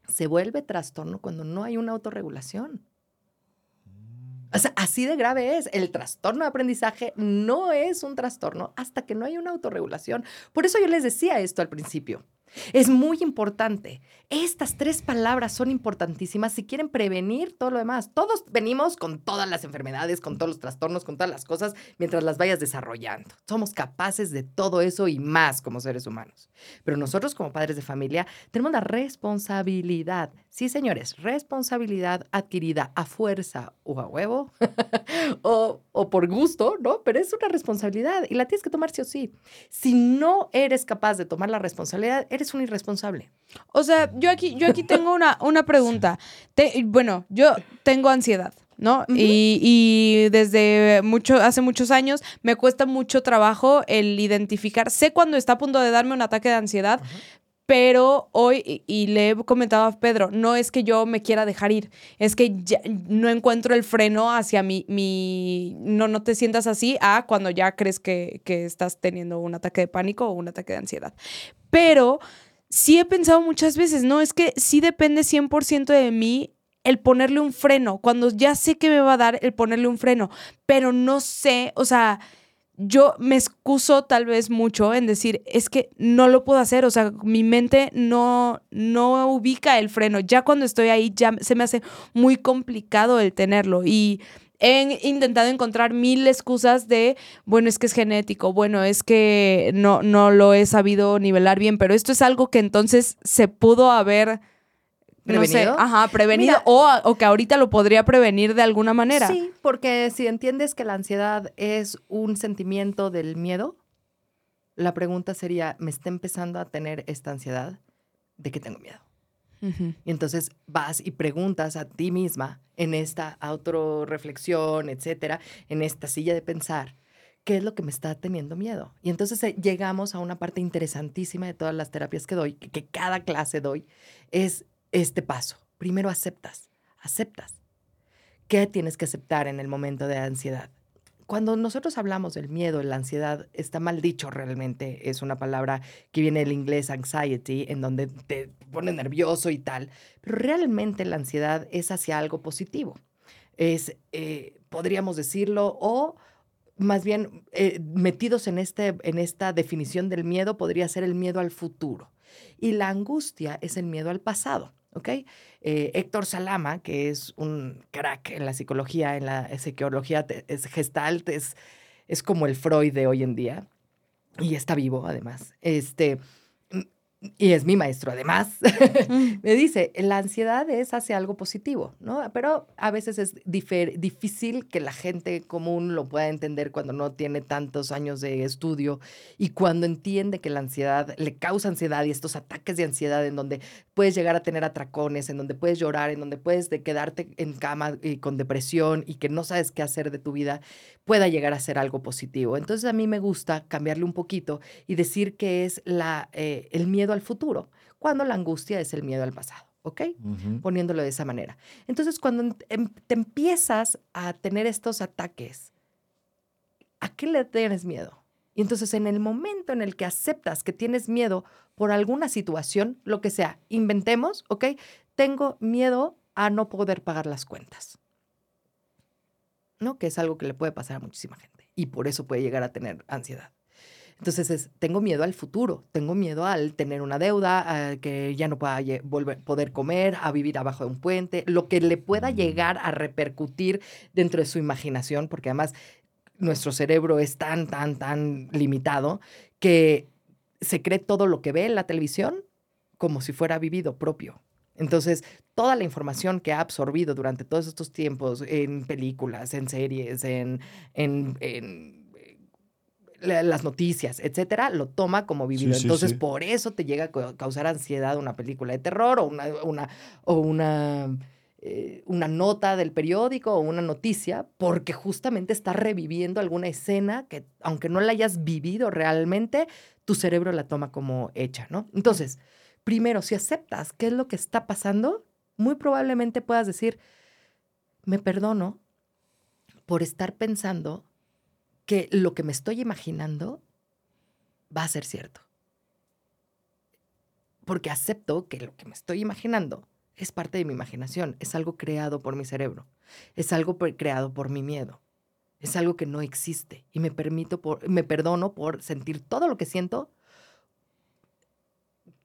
se vuelve trastorno cuando no hay una autorregulación. O sea, así de grave es. El trastorno de aprendizaje no es un trastorno hasta que no hay una autorregulación. Por eso yo les decía esto al principio. Es muy importante. Estas tres palabras son importantísimas si quieren prevenir todo lo demás. Todos venimos con todas las enfermedades, con todos los trastornos, con todas las cosas, mientras las vayas desarrollando. Somos capaces de todo eso y más como seres humanos. Pero nosotros como padres de familia tenemos la responsabilidad, sí señores, responsabilidad adquirida a fuerza o a huevo o, o por gusto, ¿no? Pero es una responsabilidad y la tienes que tomar sí o sí. Si no eres capaz de tomar la responsabilidad, eres un irresponsable. O sea, yo aquí, yo aquí tengo una, una pregunta. Te- bueno, yo tengo ansiedad, ¿no? y, y desde mucho, hace muchos años me cuesta mucho trabajo el identificar. Sé cuando está a punto de darme un ataque de ansiedad. Pero hoy, y, le he comentado a Pedro, no es que yo me quiera dejar ir, es que ya no encuentro el freno hacia mi, mi no, no te sientas así, a cuando ya crees que, que estás teniendo un ataque de pánico o un ataque de ansiedad. Pero sí he pensado muchas veces, no, es que sí depende 100% de mí el ponerle un freno, cuando ya sé que me va a dar el ponerle un freno, pero no sé, o sea, yo me excuso tal vez mucho en decir, es que no lo puedo hacer, o sea, mi mente no, no ubica el freno, ya cuando estoy ahí ya se me hace muy complicado el tenerlo. Y he intentado encontrar mil excusas de, bueno, es que es genético, bueno, es que no, no lo he sabido nivelar bien, pero esto es algo que entonces se pudo haber... No sé, ¿Prevenido? ajá, prevenido Mira. o, o que ahorita lo podría prevenir de alguna manera. Sí, porque si entiendes que la ansiedad es un sentimiento del miedo, la pregunta sería, ¿me está empezando a tener esta ansiedad? ¿De qué tengo miedo? Ujú. Y entonces vas y preguntas a ti misma en esta autorreflexión, etcétera, en esta silla de pensar, ¿qué es lo que me está teniendo miedo? Y entonces eh, llegamos a una parte interesantísima de todas las terapias que doy, que, que cada clase doy, es este paso. Primero aceptas, aceptas. ¿Qué tienes que aceptar en el momento de ansiedad? Cuando nosotros hablamos del miedo, la ansiedad, está mal dicho realmente. Es una palabra que viene del inglés anxiety, en donde te pone nervioso y tal. Pero realmente la ansiedad es hacia algo positivo. Es, eh, podríamos decirlo, o más bien eh, metidos en, este, en esta definición del miedo, podría ser el miedo al futuro. Y la angustia es el miedo al pasado. ¿Ok? Eh, Héctor Salama, que es un crack en la psicología, en la psicología es gestalt, es, es como el Freud de hoy en día, y está vivo además. Este, y es mi maestro además, me dice, la ansiedad es hacia algo positivo, ¿no? Pero a veces es difícil que la gente común lo pueda entender cuando no tiene tantos años de estudio y cuando entiende que la ansiedad le causa ansiedad y estos ataques de ansiedad en donde puedes llegar a tener atracones, en donde puedes llorar, en donde puedes de quedarte en cama y con depresión y que no sabes qué hacer de tu vida, pueda llegar a ser algo positivo. Entonces a mí me gusta cambiarle un poquito y decir que es la, eh, el miedo al futuro, cuando la angustia es el miedo al pasado. ¿ok? Poniéndolo de esa manera. Entonces, cuando em, te empiezas a tener estos ataques, ¿a qué le tienes miedo? Y entonces, en el momento en el que aceptas que tienes miedo por alguna situación, lo que sea, inventemos, ¿ok? Tengo miedo a no poder pagar las cuentas. ¿No? Que es algo que le puede pasar a muchísima gente y por eso puede llegar a tener ansiedad. Entonces es, tengo miedo al futuro, tengo miedo al tener una deuda, a que ya no pueda volver, poder comer, a vivir abajo de un puente, lo que le pueda llegar a repercutir dentro de su imaginación, porque además nuestro cerebro es tan, tan, tan limitado que se cree todo lo que ve en la televisión como si fuera vivido propio. Entonces, toda la información que ha absorbido durante todos estos tiempos en películas, en series, en, en las noticias, etcétera, lo toma como vivido. Entonces, por eso te llega a causar ansiedad una película de terror o una, una, o una, eh, una nota del periódico o una noticia, porque justamente está reviviendo alguna escena que, aunque no la hayas vivido realmente, tu cerebro la toma como hecha, ¿no? Entonces, primero, si aceptas qué es lo que está pasando, muy probablemente puedas decir, me perdono por estar pensando que lo que me estoy imaginando va a ser cierto. Porque acepto que lo que me estoy imaginando es parte de mi imaginación, es algo creado por mi cerebro, es algo creado por mi miedo, es algo que no existe y me permito por, me perdono por sentir todo lo que siento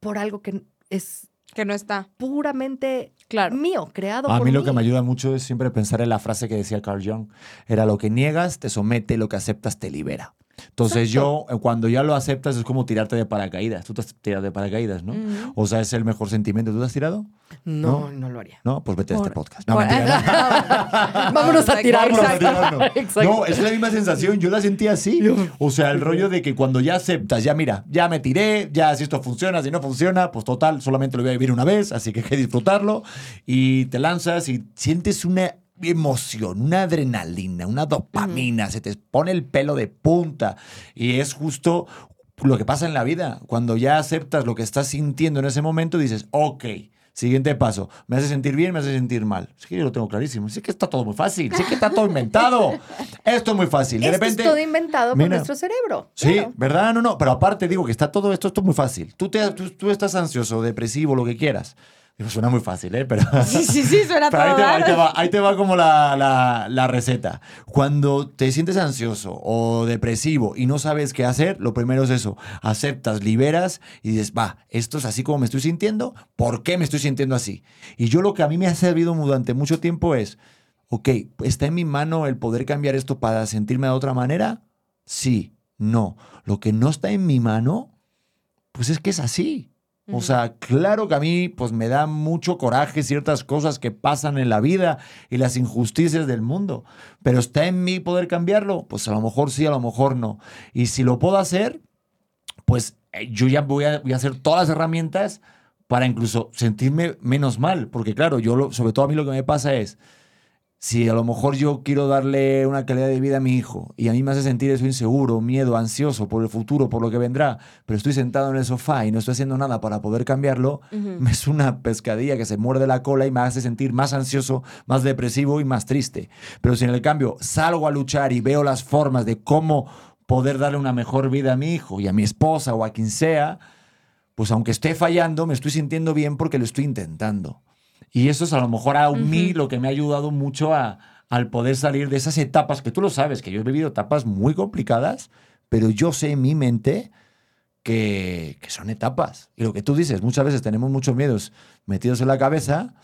por algo que es que no está. Puramente claro. mío, creado a por mí. A mí lo que me ayuda mucho es siempre pensar en la frase que decía Carl Jung. Era lo que niegas te somete, lo que aceptas te libera. Entonces yo, eh, cuando ya lo aceptas, es como tirarte de paracaídas. Tú te has tirado de paracaídas, ¿no? O sea, es el mejor sentimiento. ¿Tú te has tirado? No, no, lo haría. No, pues vete a este podcast. No, Vámonos a tirarnos. No, es la misma sensación. Yo la sentí así. O sea, el rollo de que cuando ya aceptas, ya mira, ya me tiré, ya si esto funciona, si no funciona, pues total, solamente lo voy a vivir una vez, así que hay que disfrutarlo. Y te lanzas y sientes una emoción, una adrenalina, una dopamina, se te pone el pelo de punta y es justo lo que pasa en la vida. Cuando ya aceptas lo que estás sintiendo en ese momento, dices, ok, siguiente paso, me hace sentir bien, me hace sentir mal. Es que yo lo tengo clarísimo, sí que está todo muy fácil, sí que está todo inventado. esto es muy fácil. De repente, es todo inventado por nuestro cerebro. Sí, ¿verdad? No, no, pero aparte digo que está todo esto, esto es muy fácil. Tú, te, tú, tú estás ansioso, depresivo, lo que quieras suena muy fácil, ¿eh? Pero, sí, sí, sí, suena todo ahí, te va, ahí, te va, ahí te va, como la, la, la, receta. Cuando te sientes ansioso o depresivo y no sabes qué hacer, lo primero es eso. Aceptas, liberas y dices, va, esto es así como me estoy sintiendo, ¿por qué me estoy sintiendo así? Y yo lo que a mí me ha servido durante mucho tiempo es, ok, ¿está en mi mano el poder cambiar esto para sentirme de otra manera? Sí, no. Lo que no está en mi mano, pues es que es así. O sea, claro que a mí pues me da mucho coraje ciertas cosas que pasan en la vida y las injusticias del mundo, pero está en mí poder cambiarlo, pues a lo mejor sí, a lo mejor no. Y si lo puedo hacer, pues eh, yo ya voy a, hacer todas las herramientas para incluso sentirme menos mal, porque claro, yo sobre todo a mí lo que me pasa es si a lo mejor yo quiero darle una calidad de vida a mi hijo y a mí me hace sentir eso inseguro, miedo, ansioso por el futuro, por lo que vendrá, pero estoy sentado en el sofá y no estoy haciendo nada para poder cambiarlo, es una pescadilla que se muerde la cola y me hace sentir más ansioso, más depresivo y más triste. Pero si en el cambio salgo a luchar y veo las formas de cómo poder darle una mejor vida a mi hijo y a mi esposa o a quien sea, pues aunque esté fallando, me estoy sintiendo bien porque lo estoy intentando. Y eso es a lo mejor a mí lo que me ha ayudado mucho a, al poder salir de esas etapas, que tú lo sabes, que yo he vivido etapas muy complicadas, pero yo sé en mi mente que, que son etapas. Y lo que tú dices, muchas veces tenemos muchos miedos metidos en la cabeza,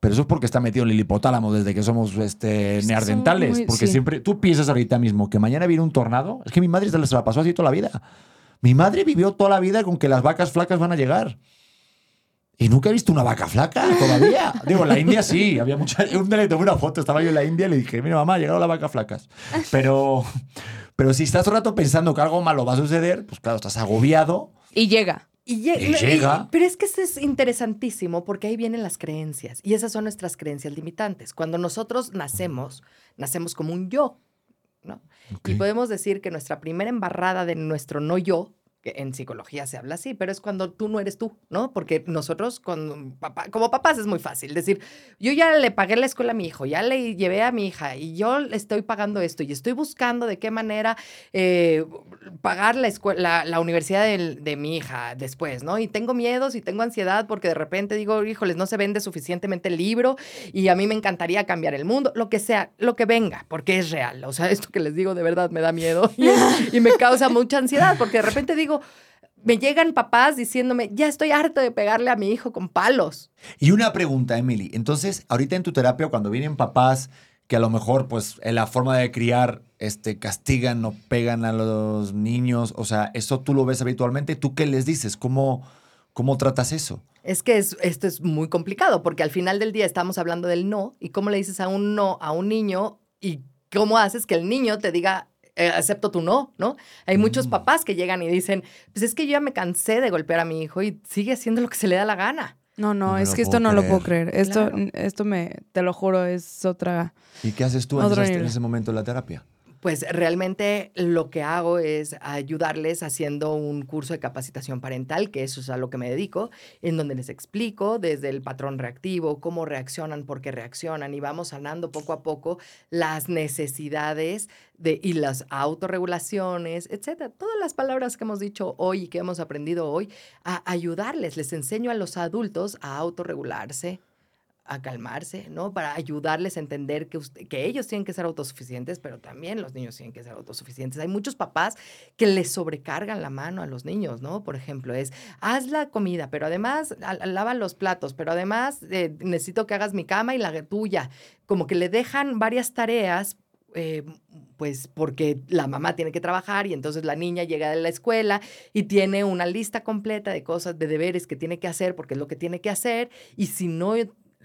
pero eso es porque está metido el hipotálamo desde que somos este, Son neandertales. muy- porque sí. siempre, tú piensas ahorita mismo que mañana viene un tornado. Es que mi madre se la pasó así toda la vida. Mi madre vivió toda la vida con que las vacas flacas van a llegar. Y nunca he visto una vaca flaca todavía. Digo, en la India sí, había mucha. Un día le tomé una foto, estaba yo en la India y le dije, mira, mamá, ha llegado las vacas flacas. Pero, pero si estás todo el rato pensando que algo malo va a suceder, pues claro, estás agobiado. Y llega. Y, llega. pero es que eso es interesantísimo porque ahí vienen las creencias y esas son nuestras creencias limitantes. Cuando nosotros nacemos, nacemos como un yo, ¿no? Y podemos decir que nuestra primera embarrada de nuestro no yo, en psicología se habla así, pero es cuando tú no eres tú, ¿no? Porque nosotros, con papá, como papás, es muy fácil decir, yo ya le pagué la escuela a mi hijo, ya le llevé a mi hija y yo le estoy pagando esto y estoy buscando de qué manera eh, pagar la, escuela, la, universidad de, mi hija después, ¿no? Y tengo miedos y tengo ansiedad porque de repente digo, híjoles, no se vende suficientemente el libro y a mí me encantaría cambiar el mundo, lo que sea, lo que venga, porque es real. O sea, esto que les digo de verdad me da miedo y me causa mucha ansiedad porque de repente digo, me llegan papás diciéndome, ya estoy harto de pegarle a mi hijo con palos. Y una pregunta, Emily. Entonces, ahorita en tu terapia, cuando vienen papás que a lo mejor, pues, en la forma de criar, este, castigan o pegan a los niños, o sea, ¿eso tú lo ves habitualmente? ¿Tú qué les dices? ¿Cómo, cómo tratas eso? Es que es- esto es muy complicado porque al final del día estamos hablando del no y cómo le dices a un no a un niño y cómo haces que el niño te diga eh, acepto tu no, ¿no? Hay muchos Mm. papás que llegan y dicen, pues es que yo ya me cansé de golpear a mi hijo y sigue haciendo lo que se le da la gana. No, no, es que esto no lo puedo creer. Esto, Claro. esto me, te lo juro, es otra. ¿Y qué haces tú en, en ese momento de la terapia? Pues realmente lo que hago es ayudarles haciendo un curso de capacitación parental, que eso es a lo que me dedico, en donde les explico desde el patrón reactivo, cómo reaccionan, por qué reaccionan, y vamos sanando poco a poco las necesidades de, y las autorregulaciones, etcétera. Todas las palabras que hemos dicho hoy y que hemos aprendido hoy, a ayudarles. Les enseño a los adultos a autorregularse, a calmarse, ¿no? Para ayudarles a entender que, usted- que ellos tienen que ser autosuficientes, pero también los niños tienen que ser autosuficientes. Hay muchos papás que les sobrecargan la mano a los niños, ¿no? Por ejemplo, es, haz la comida, pero además a- lava los platos, pero además eh, necesito que hagas mi cama y la tuya. Como que le dejan varias tareas eh, pues porque la mamá tiene que trabajar y entonces la niña llega de la escuela y tiene una lista completa de cosas, de deberes que tiene que hacer porque es lo que tiene que hacer y si no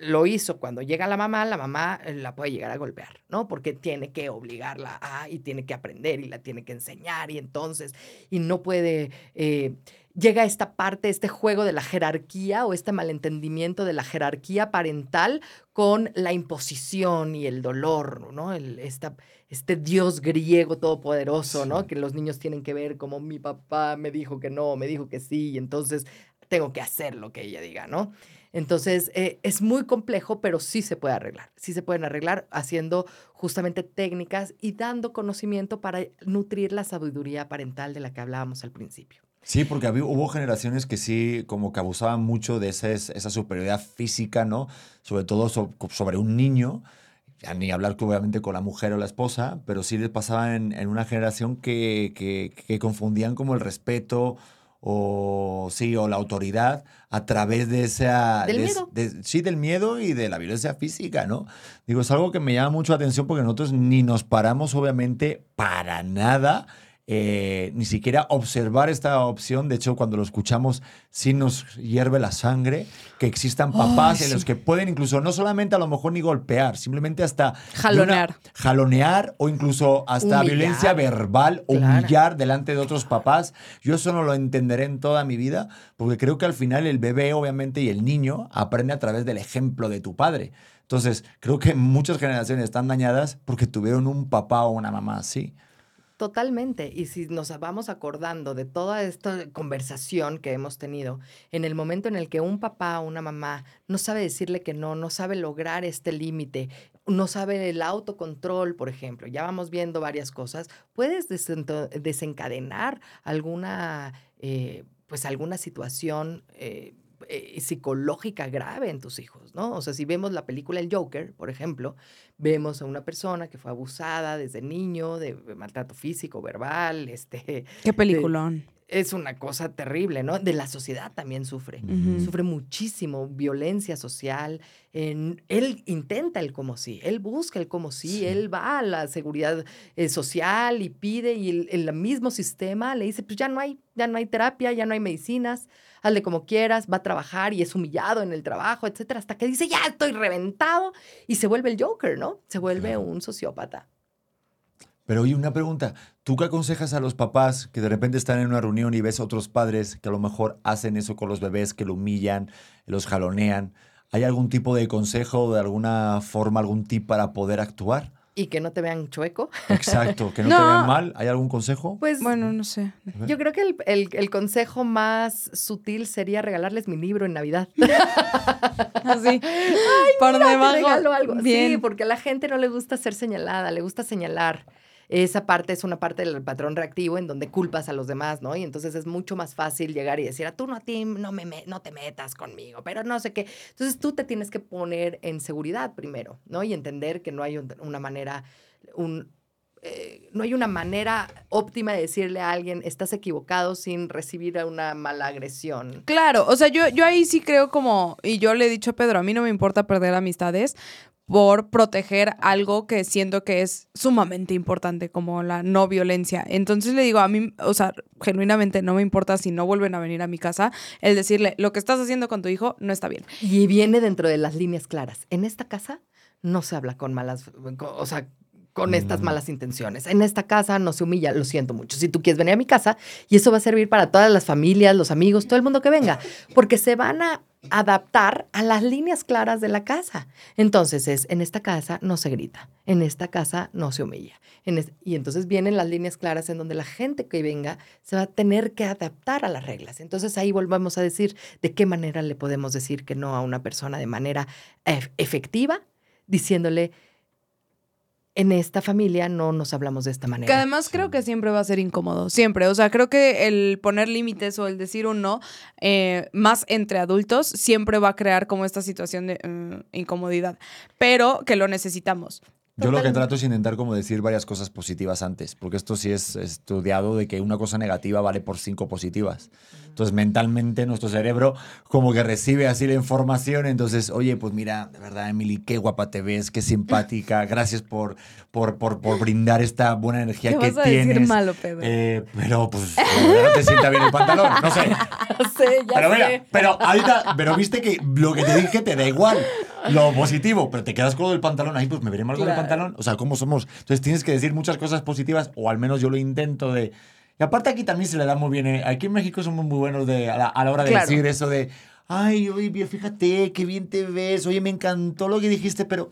lo hizo cuando llega la mamá, la mamá eh, la puede llegar a golpear, ¿no? Porque tiene que obligarla a y tiene que aprender y la tiene que enseñar y entonces, y no puede... eh, llega esta parte, este juego de la jerarquía o este malentendimiento de la jerarquía parental con la imposición y el dolor, ¿no? El, esta, este dios griego todopoderoso, ¿no? Que los niños tienen que ver como mi papá me dijo que no, me dijo que sí, y entonces tengo que hacer lo que ella diga, ¿no? Entonces, eh, es muy complejo, pero sí se puede arreglar. Sí se pueden arreglar haciendo justamente técnicas y dando conocimiento para nutrir la sabiduría parental de la que hablábamos al principio. Sí, porque había- hubo generaciones que sí, como que abusaban mucho de ese- esa superioridad física, ¿no? Sobre todo so- sobre un niño. Ya ni hablar obviamente con la mujer o la esposa, pero sí les pasaba en, en una generación que, que- que confundían como el respeto o sí, o la autoridad a través de esa... Del de- miedo. de- sí, del miedo y de la violencia física, ¿no? Digo, es algo que me llama mucho la atención porque nosotros ni nos paramos, obviamente, para nada eh, ni siquiera observar esta opción. De hecho, cuando lo escuchamos, sí nos hierve la sangre que existan papás Ay, en los que pueden incluso no solamente a lo mejor ni golpear, simplemente hasta una- Jalonear. jalonear o incluso hasta Humillar. violencia verbal, o Claro. humillar delante de otros papás. Yo eso no lo entenderé en toda mi vida, porque creo que al final el bebé, obviamente, y el niño aprende a través del ejemplo de tu padre. Entonces, creo que muchas generaciones están dañadas porque tuvieron un papá o una mamá así. Totalmente. Y si nos vamos acordando de toda esta conversación que hemos tenido, en el momento en el que un papá o una mamá no sabe decirle que no, no sabe lograr este límite, no sabe el autocontrol, por ejemplo, ya vamos viendo varias cosas, puedes desencadenar alguna, eh, pues alguna situación eh, eh, psicológica grave en tus hijos, ¿no? O sea, si vemos la película El Joker, por ejemplo, vemos a una persona que fue abusada desde niño de maltrato físico, verbal, este... Qué peliculón es una cosa terrible, ¿no? De la sociedad también sufre. Sufre muchísimo violencia social. En, él intenta el como sí, él busca el como sí, él va a la seguridad eh, social y pide y el, el, mismo sistema le dice, pues ya no hay, ya no hay terapia, ya no hay medicinas, hazle como quieras, va a trabajar y es humillado en el trabajo, etcétera, hasta que dice, ya estoy reventado y se vuelve el Joker, ¿no? Se vuelve un sociópata. Pero oye, una pregunta. ¿Tú qué aconsejas a los papás que de repente están en una reunión y ves a otros padres que a lo mejor hacen eso con los bebés, que lo humillan, los jalonean? ¿Hay algún tipo de consejo, de alguna forma, algún tip para poder actuar? Y que no te vean chueco. Exacto, que no, te vean mal. ¿Hay algún consejo? Pues bueno, no sé. Yo creo que el, consejo más sutil sería regalarles mi libro en Navidad. Así. Por debajo. algo. Sí, porque a la gente no le gusta ser señalada, le gusta señalar esa parte es una parte del patrón reactivo en donde culpas a los demás, ¿no? Y entonces es mucho más fácil llegar y decir, a ah, tú no a ti, no, me, te metas conmigo, pero no sé qué. Entonces tú te tienes que poner en seguridad primero, ¿no? Y entender que no hay una manera, un, eh, no hay una manera óptima de decirle a alguien, estás equivocado sin recibir una mala agresión. Claro, o sea, yo, yo ahí sí creo como, y yo le he dicho a Pedro, a mí no me importa perder amistades, por proteger algo que siento que es sumamente importante, como la no violencia. Entonces le digo, a mí, o sea, genuinamente no me importa si no vuelven a venir a mi casa, el decirle, lo que estás haciendo con tu hijo no está bien. Y viene dentro de las líneas claras. En esta casa no se habla con malas, o sea, con estas mm. malas intenciones. En esta casa no se humilla, lo siento mucho. Si tú quieres venir a mi casa, y eso va a servir para todas las familias, los amigos, todo el mundo que venga, porque se van a adaptar a las líneas claras de la casa. Entonces es, en esta casa no se grita, en esta casa no se humilla. y entonces vienen las líneas claras en donde la gente que venga se va a tener que adaptar a las reglas. Entonces ahí volvemos a decir de qué manera le podemos decir que no a una persona de manera efectiva, diciéndole, en esta familia no nos hablamos de esta manera. Que además creo que siempre va a ser incómodo, siempre. O sea, creo que el poner límites o el decir un no, eh, más entre adultos, siempre va a crear como esta situación de mm, incomodidad, pero que lo necesitamos. Yo lo que trato es intentar como decir varias cosas positivas antes, porque esto sí es estudiado de que una cosa negativa vale por cinco positivas. Entonces mentalmente nuestro cerebro como que recibe así la información, entonces, oye, pues mira, de verdad, Emily, qué guapa te ves, qué simpática, gracias por, por, por, por brindar esta buena energía que vas tienes. Decir malo, Pedro? Eh, pero pues no te sienta bien el pantalón, no sé. sé, ya pero sé. mira, pero ahorita, pero viste que lo que te dije te da igual lo positivo, pero te quedas con lo del pantalón, ahí pues me veré mal con el pantalón. O sea, ¿cómo somos? Entonces tienes que decir muchas cosas positivas, o al menos yo lo intento de... Y aparte aquí también se le da muy bien, eh, aquí en México somos muy buenos de, a, la, hora de decir eso de, ay, oye, fíjate, qué bien te ves, oye, me encantó lo que dijiste, pero...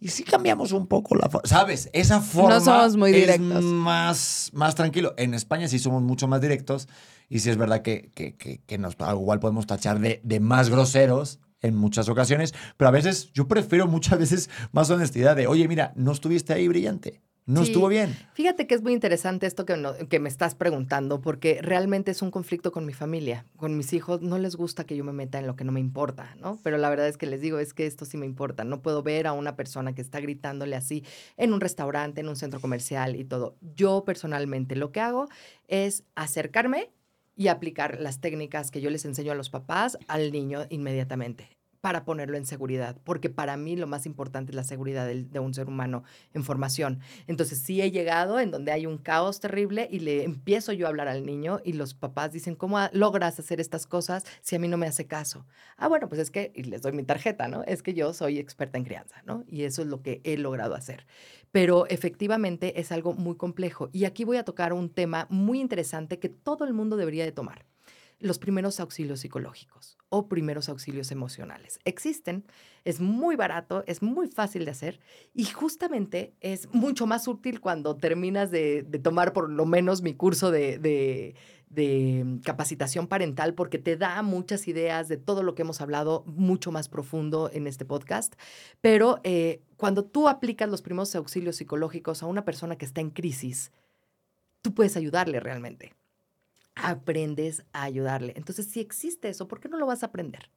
¿Y si cambiamos un poco la forma? ¿Sabes? Esa forma no somos muy directos. es más, más tranquilo. En España sí somos mucho más directos y sí es verdad que, que, que, nos, igual podemos tachar de, de más groseros en muchas ocasiones, pero a veces yo prefiero muchas veces más honestidad de, oye, mira, no estuviste ahí brillante. No estuvo bien. Fíjate que es muy interesante esto que, que me estás preguntando, porque realmente es un conflicto con mi familia. Con mis hijos no les gusta que yo me meta en lo que no me importa, ¿no? Pero la verdad es que les digo, es que esto sí me importa. No puedo ver a una persona que está gritándole así en un restaurante, en un centro comercial y todo. Yo personalmente lo que hago es acercarme y aplicar las técnicas que yo les enseño a los papás al niño inmediatamente para ponerlo en seguridad, porque para mí lo más importante es la seguridad de, un ser humano en formación. Entonces sí he llegado en donde hay un caos terrible y le empiezo yo a hablar al niño y los papás dicen, ¿cómo logras hacer estas cosas si a mí no me hace caso? Ah, bueno, pues es que, y les doy mi tarjeta, ¿no? Es que yo soy experta en crianza, ¿no? Y eso es lo que he logrado hacer. Pero efectivamente es algo muy complejo. Y aquí voy a tocar un tema muy interesante que todo el mundo debería de tomar. los primeros auxilios psicológicos o primeros auxilios emocionales. Existen, es muy barato, es muy fácil de hacer y justamente es mucho más útil cuando terminas de, tomar por lo menos mi curso de, capacitación parental porque te da muchas ideas de todo lo que hemos hablado mucho más profundo en este podcast. Pero eh, cuando tú aplicas los primeros auxilios psicológicos a una persona que está en crisis, tú puedes ayudarle realmente aprendes a ayudarle. Entonces, si existe eso, ¿por qué no lo vas a aprender?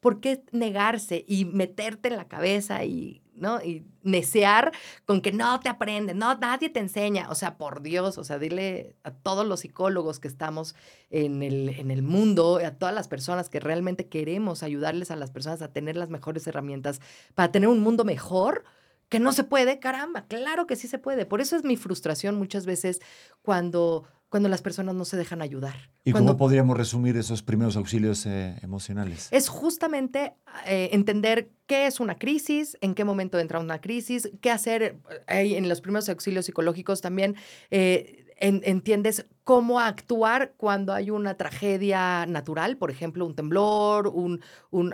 ¿Por qué negarse y meterte en la cabeza y, ¿no? y necear con que no te aprende, no, nadie te enseña? O sea, por Dios, o sea, dile a todos los psicólogos que estamos en el, en el mundo, a todas las personas que realmente queremos ayudarles a las personas a tener las mejores herramientas para tener un mundo mejor, que no se puede, caramba, claro que sí se puede. Por eso es mi frustración muchas veces cuando cuando las personas no se dejan ayudar. ¿Y cómo podríamos resumir esos primeros auxilios eh, emocionales? Es justamente eh, entender qué es una crisis, en qué momento entra una crisis, qué hacer eh, en los primeros auxilios psicológicos también. entiendes cómo actuar cuando hay una tragedia natural, por ejemplo, un temblor, un,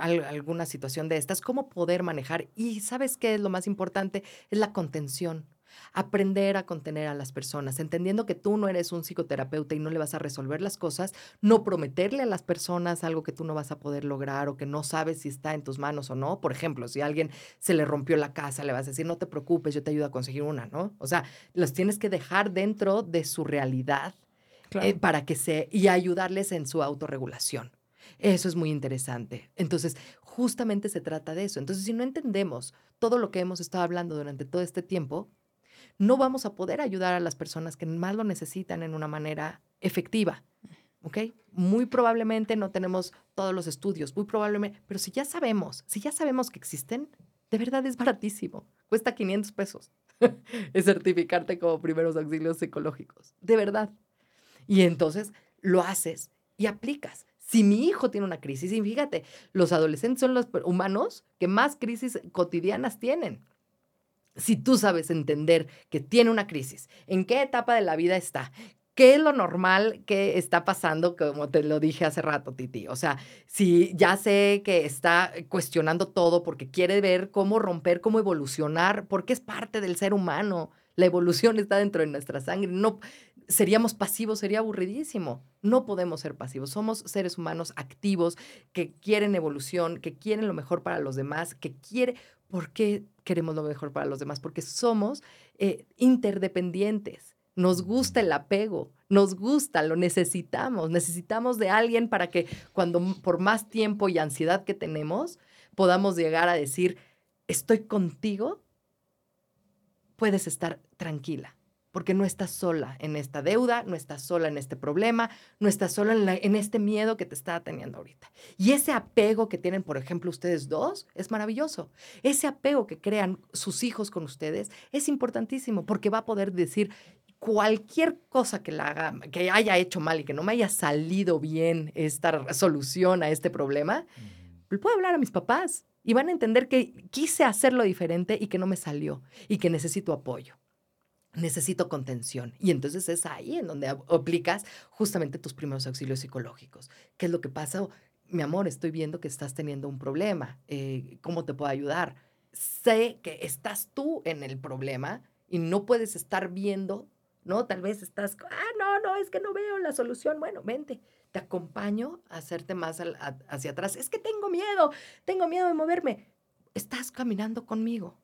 alguna situación de estas, cómo poder manejar. Y sabes qué es lo más importante, es la contención aprender a contener a las personas, entendiendo que tú no eres un psicoterapeuta y no le vas a resolver las cosas, no prometerle a las personas algo que tú no vas a poder lograr o que no sabes si está en tus manos o no. Por ejemplo, si a alguien se le rompió la casa, le vas a decir, no te preocupes, yo te ayudo a conseguir una, ¿no? O sea, los tienes que dejar dentro de su realidad eh, para que se, y ayudarles en su autorregulación. Eso es muy interesante. Entonces, justamente se trata de eso. Entonces, si no entendemos todo lo que hemos estado hablando durante todo este tiempo, no vamos a poder ayudar a las personas que más lo necesitan en una manera efectiva. ¿Ok? Muy probablemente no tenemos todos los estudios, muy probablemente, pero si ya sabemos, si ya sabemos que existen, de verdad es baratísimo. Cuesta 500 pesos es certificarte como primeros auxilios psicológicos. De verdad. Y entonces lo haces y aplicas. Si mi hijo tiene una crisis, y fíjate, los adolescentes son los humanos que más crisis cotidianas tienen si tú sabes entender que tiene una crisis, en qué etapa de la vida está, ¿Qué es lo normal que está pasando? Como te lo dije hace rato, Titi. O sea, si ya sé que está cuestionando todo porque quiere ver cómo romper, cómo evolucionar, porque es parte del ser humano. La evolución está dentro de nuestra sangre. No seríamos pasivos, sería aburridísimo. No podemos ser pasivos. Somos seres humanos activos que quieren evolución, que quieren lo mejor para los demás, que quiere ¿Por qué queremos lo mejor para los demás? Porque somos eh, interdependientes. Nos gusta el apego, nos gusta, lo necesitamos. Necesitamos de alguien para que cuando por más tiempo y ansiedad que tenemos, podamos llegar a decir, estoy contigo, puedes estar tranquila porque no estás sola en esta deuda, no estás sola en este problema, no estás sola en, en, este miedo que te está teniendo ahorita. Y ese apego que tienen, por ejemplo, ustedes dos, es maravilloso. Ese apego que crean sus hijos con ustedes es importantísimo porque va a poder decir cualquier cosa que, la haga, que haya hecho mal y que no me haya salido bien esta solución a este problema, le puedo hablar a mis papás y van a entender que quise hacerlo diferente y que no me salió y que necesito apoyo necesito contención. Y entonces es ahí en donde aplicas justamente tus primeros auxilios psicológicos. ¿Qué es lo que pasa? Mi amor, estoy viendo que estás teniendo un problema. Eh, ¿Cómo te puedo ayudar? Sé que estás tú en el problema y no puedes estar viendo, ¿no? Tal vez estás, ah, no, no, es que no veo la solución. Bueno, vente, te acompaño a hacerte más hacia atrás. Es que tengo miedo, tengo miedo de moverme. Estás caminando conmigo.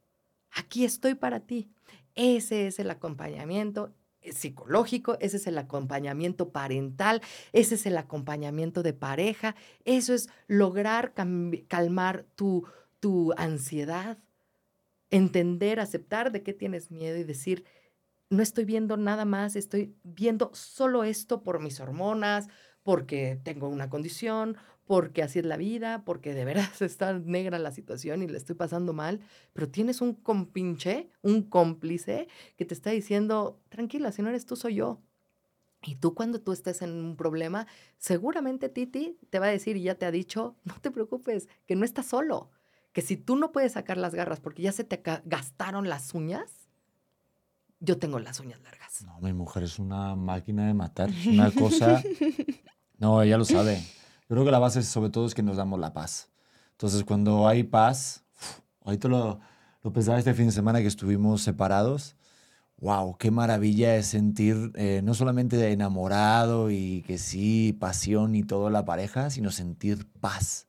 Aquí estoy para ti. Ese es el acompañamiento eh, psicológico, ese es el acompañamiento parental, ese es el acompañamiento de pareja, eso es lograr calmar tu, tu ansiedad, entender, aceptar de qué tienes miedo y decir, no estoy viendo nada más, estoy viendo solo esto por mis hormonas, porque tengo una condición, porque así es la vida, porque de veras está negra la situación y le estoy pasando mal, pero tienes un compinche, un cómplice que te está diciendo, tranquila, si no eres tú, soy yo. Y tú cuando tú estés en un problema, seguramente Titi te va a decir y ya te ha dicho, no te preocupes, que no estás solo, que si tú no puedes sacar las garras porque ya se te gastaron las uñas, yo tengo las uñas largas. No, mi mujer es una máquina de matar, es una cosa No, ella lo sabe. Yo creo que la base sobre todo es que nos damos la paz. Entonces, cuando hay paz, ahorita lo, lo pensaba este fin de semana que estuvimos separados. Wow, qué maravilla es sentir eh, no solamente enamorado y que sí, pasión y todo la pareja, sino sentir paz.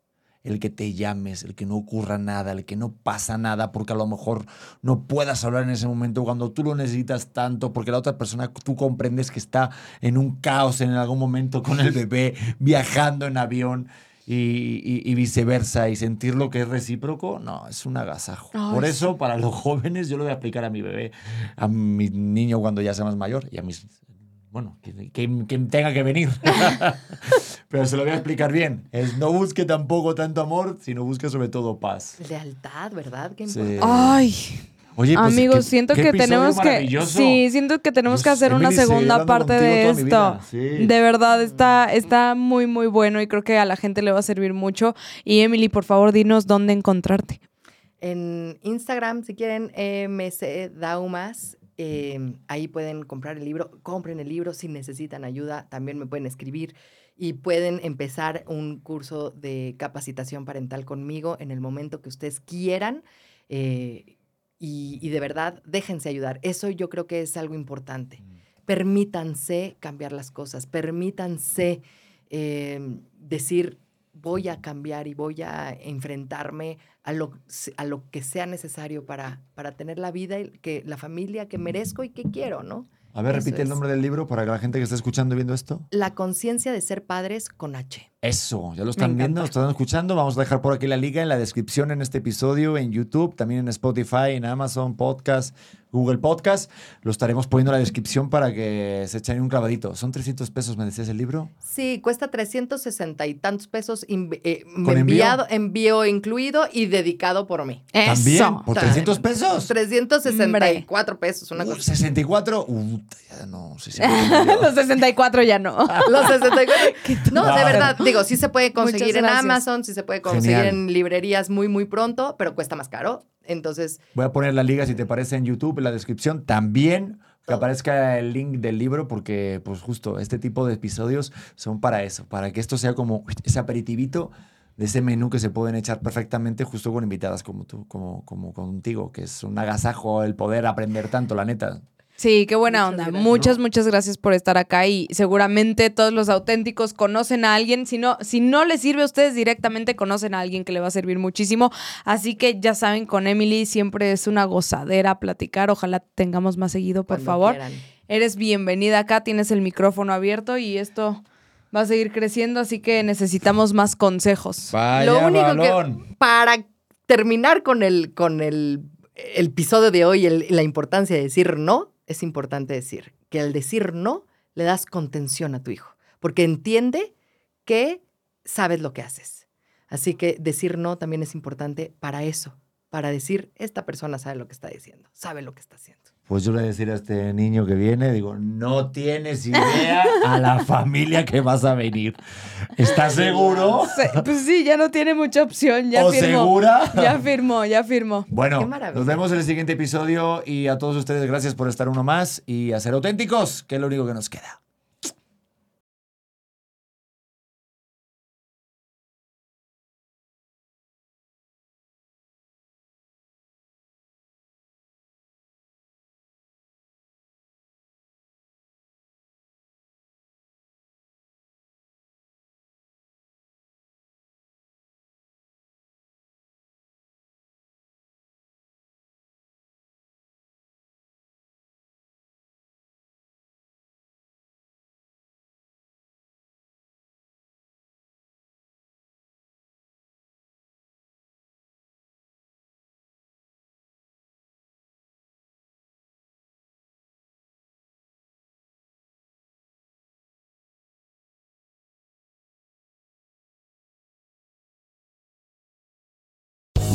El que te llames, el que no ocurra nada, el que no pasa nada, porque a lo mejor no puedas hablar en ese momento cuando tú lo necesitas tanto, porque la otra persona tú comprendes que está en un caos en algún momento con el bebé, viajando en avión y, y- y viceversa, y sentir lo que es recíproco, no, es un agasajo. Ay, Por eso, para los jóvenes, yo lo voy a aplicar a mi bebé, a mi niño cuando ya sea más mayor y a mis. Bueno, quien, quien- quien tenga que venir. Pero se lo voy a explicar bien. Es no busque tampoco tanto amor, sino busque sobre todo paz. Lealtad, ¿verdad? Qué Sí. importante. Ay, Oye, pues, amigos, qué- siento qué que tenemos que sí, siento que tenemos que hacer una Emily, segunda parte de esto. sí. De verdad está está muy muy bueno y creo que a la gente le va a servir mucho. Y Emily, por favor, dinos dónde encontrarte. En Instagram, si quieren, MC Daumas. Eh, ahí pueden comprar el libro. Compren el libro si necesitan ayuda. También me pueden escribir y pueden empezar un curso de capacitación parental conmigo en el momento que ustedes quieran. eh, y, y de verdad, déjense ayudar. Eso yo creo que es algo importante. Permítanse cambiar las cosas. Permítanse eh, decir, voy a cambiar y voy a enfrentarme a lo, a lo que sea necesario para, para tener la vida, y que, la familia que merezco y que quiero, ¿no? A ver, Eso repite el nombre del libro para que la gente que está escuchando y viendo esto. La conciencia de ser padres con H. Eso, ya lo están viendo, lo están escuchando. Vamos a dejar por aquí la liga en la descripción en este episodio, en YouTube, también en Spotify, en Amazon Podcast, Google Podcast. Lo estaremos poniendo en la descripción para que se echen un clavadito. ¿Son 300 pesos, me decías, el libro? Sí, cuesta 360 y tantos pesos eh, ¿Con enviado, envío incluido y dedicado por mí. ¿También? Eso. ¿Por 300 pesos? 364 pesos, una Uh, cosa. 64. Uh, ya no, 64. Los 64 ya no. Los 64. No, No. de verdad, digo, sí se puede conseguir en. Amazon, sí se puede conseguir Genial. en librerías muy, muy pronto, pero cuesta más caro. Entonces, Voy a poner la liga, si te parece, en YouTube, en la descripción. También que aparezca el link del libro, porque, pues, justo este tipo de episodios son para eso, para que esto sea como ese aperitivito de ese menú que se pueden echar perfectamente justo con invitadas como tú, como, como contigo, que es un agasajo el poder aprender tanto, la neta. Sí, qué buena Muchas onda. gracias. Muchas, muchas gracias por estar acá y seguramente todos los auténticos conocen a alguien. Si no, si no les sirve a ustedes directamente, conocen a alguien que le va a servir muchísimo. Así que ya saben, con Emily siempre es una gozadera platicar. Ojalá tengamos más seguido, por cuando favor. quieran. Eres bienvenida acá, tienes el micrófono abierto y esto va a seguir creciendo, así que necesitamos más consejos. Lo único que para terminar con el con el, el episodio de hoy, el- la importancia de decir no, es importante decir que al decir no le das contención a tu hijo, porque entiende que sabes lo que haces. Así que decir no también es importante para eso, para decir esta persona sabe lo que está diciendo, sabe lo que está haciendo. Pues yo le voy a decir a este niño que viene, digo, no tienes idea a la familia que vas a venir. ¿Estás seguro? Se- Pues sí, ya no tiene mucha opción, ya ¿O firmó. segura? Ya firmó, ya firmó. Bueno, nos vemos en el siguiente episodio y a todos ustedes gracias por estar uno más y a ser auténticos, que es lo único que nos queda.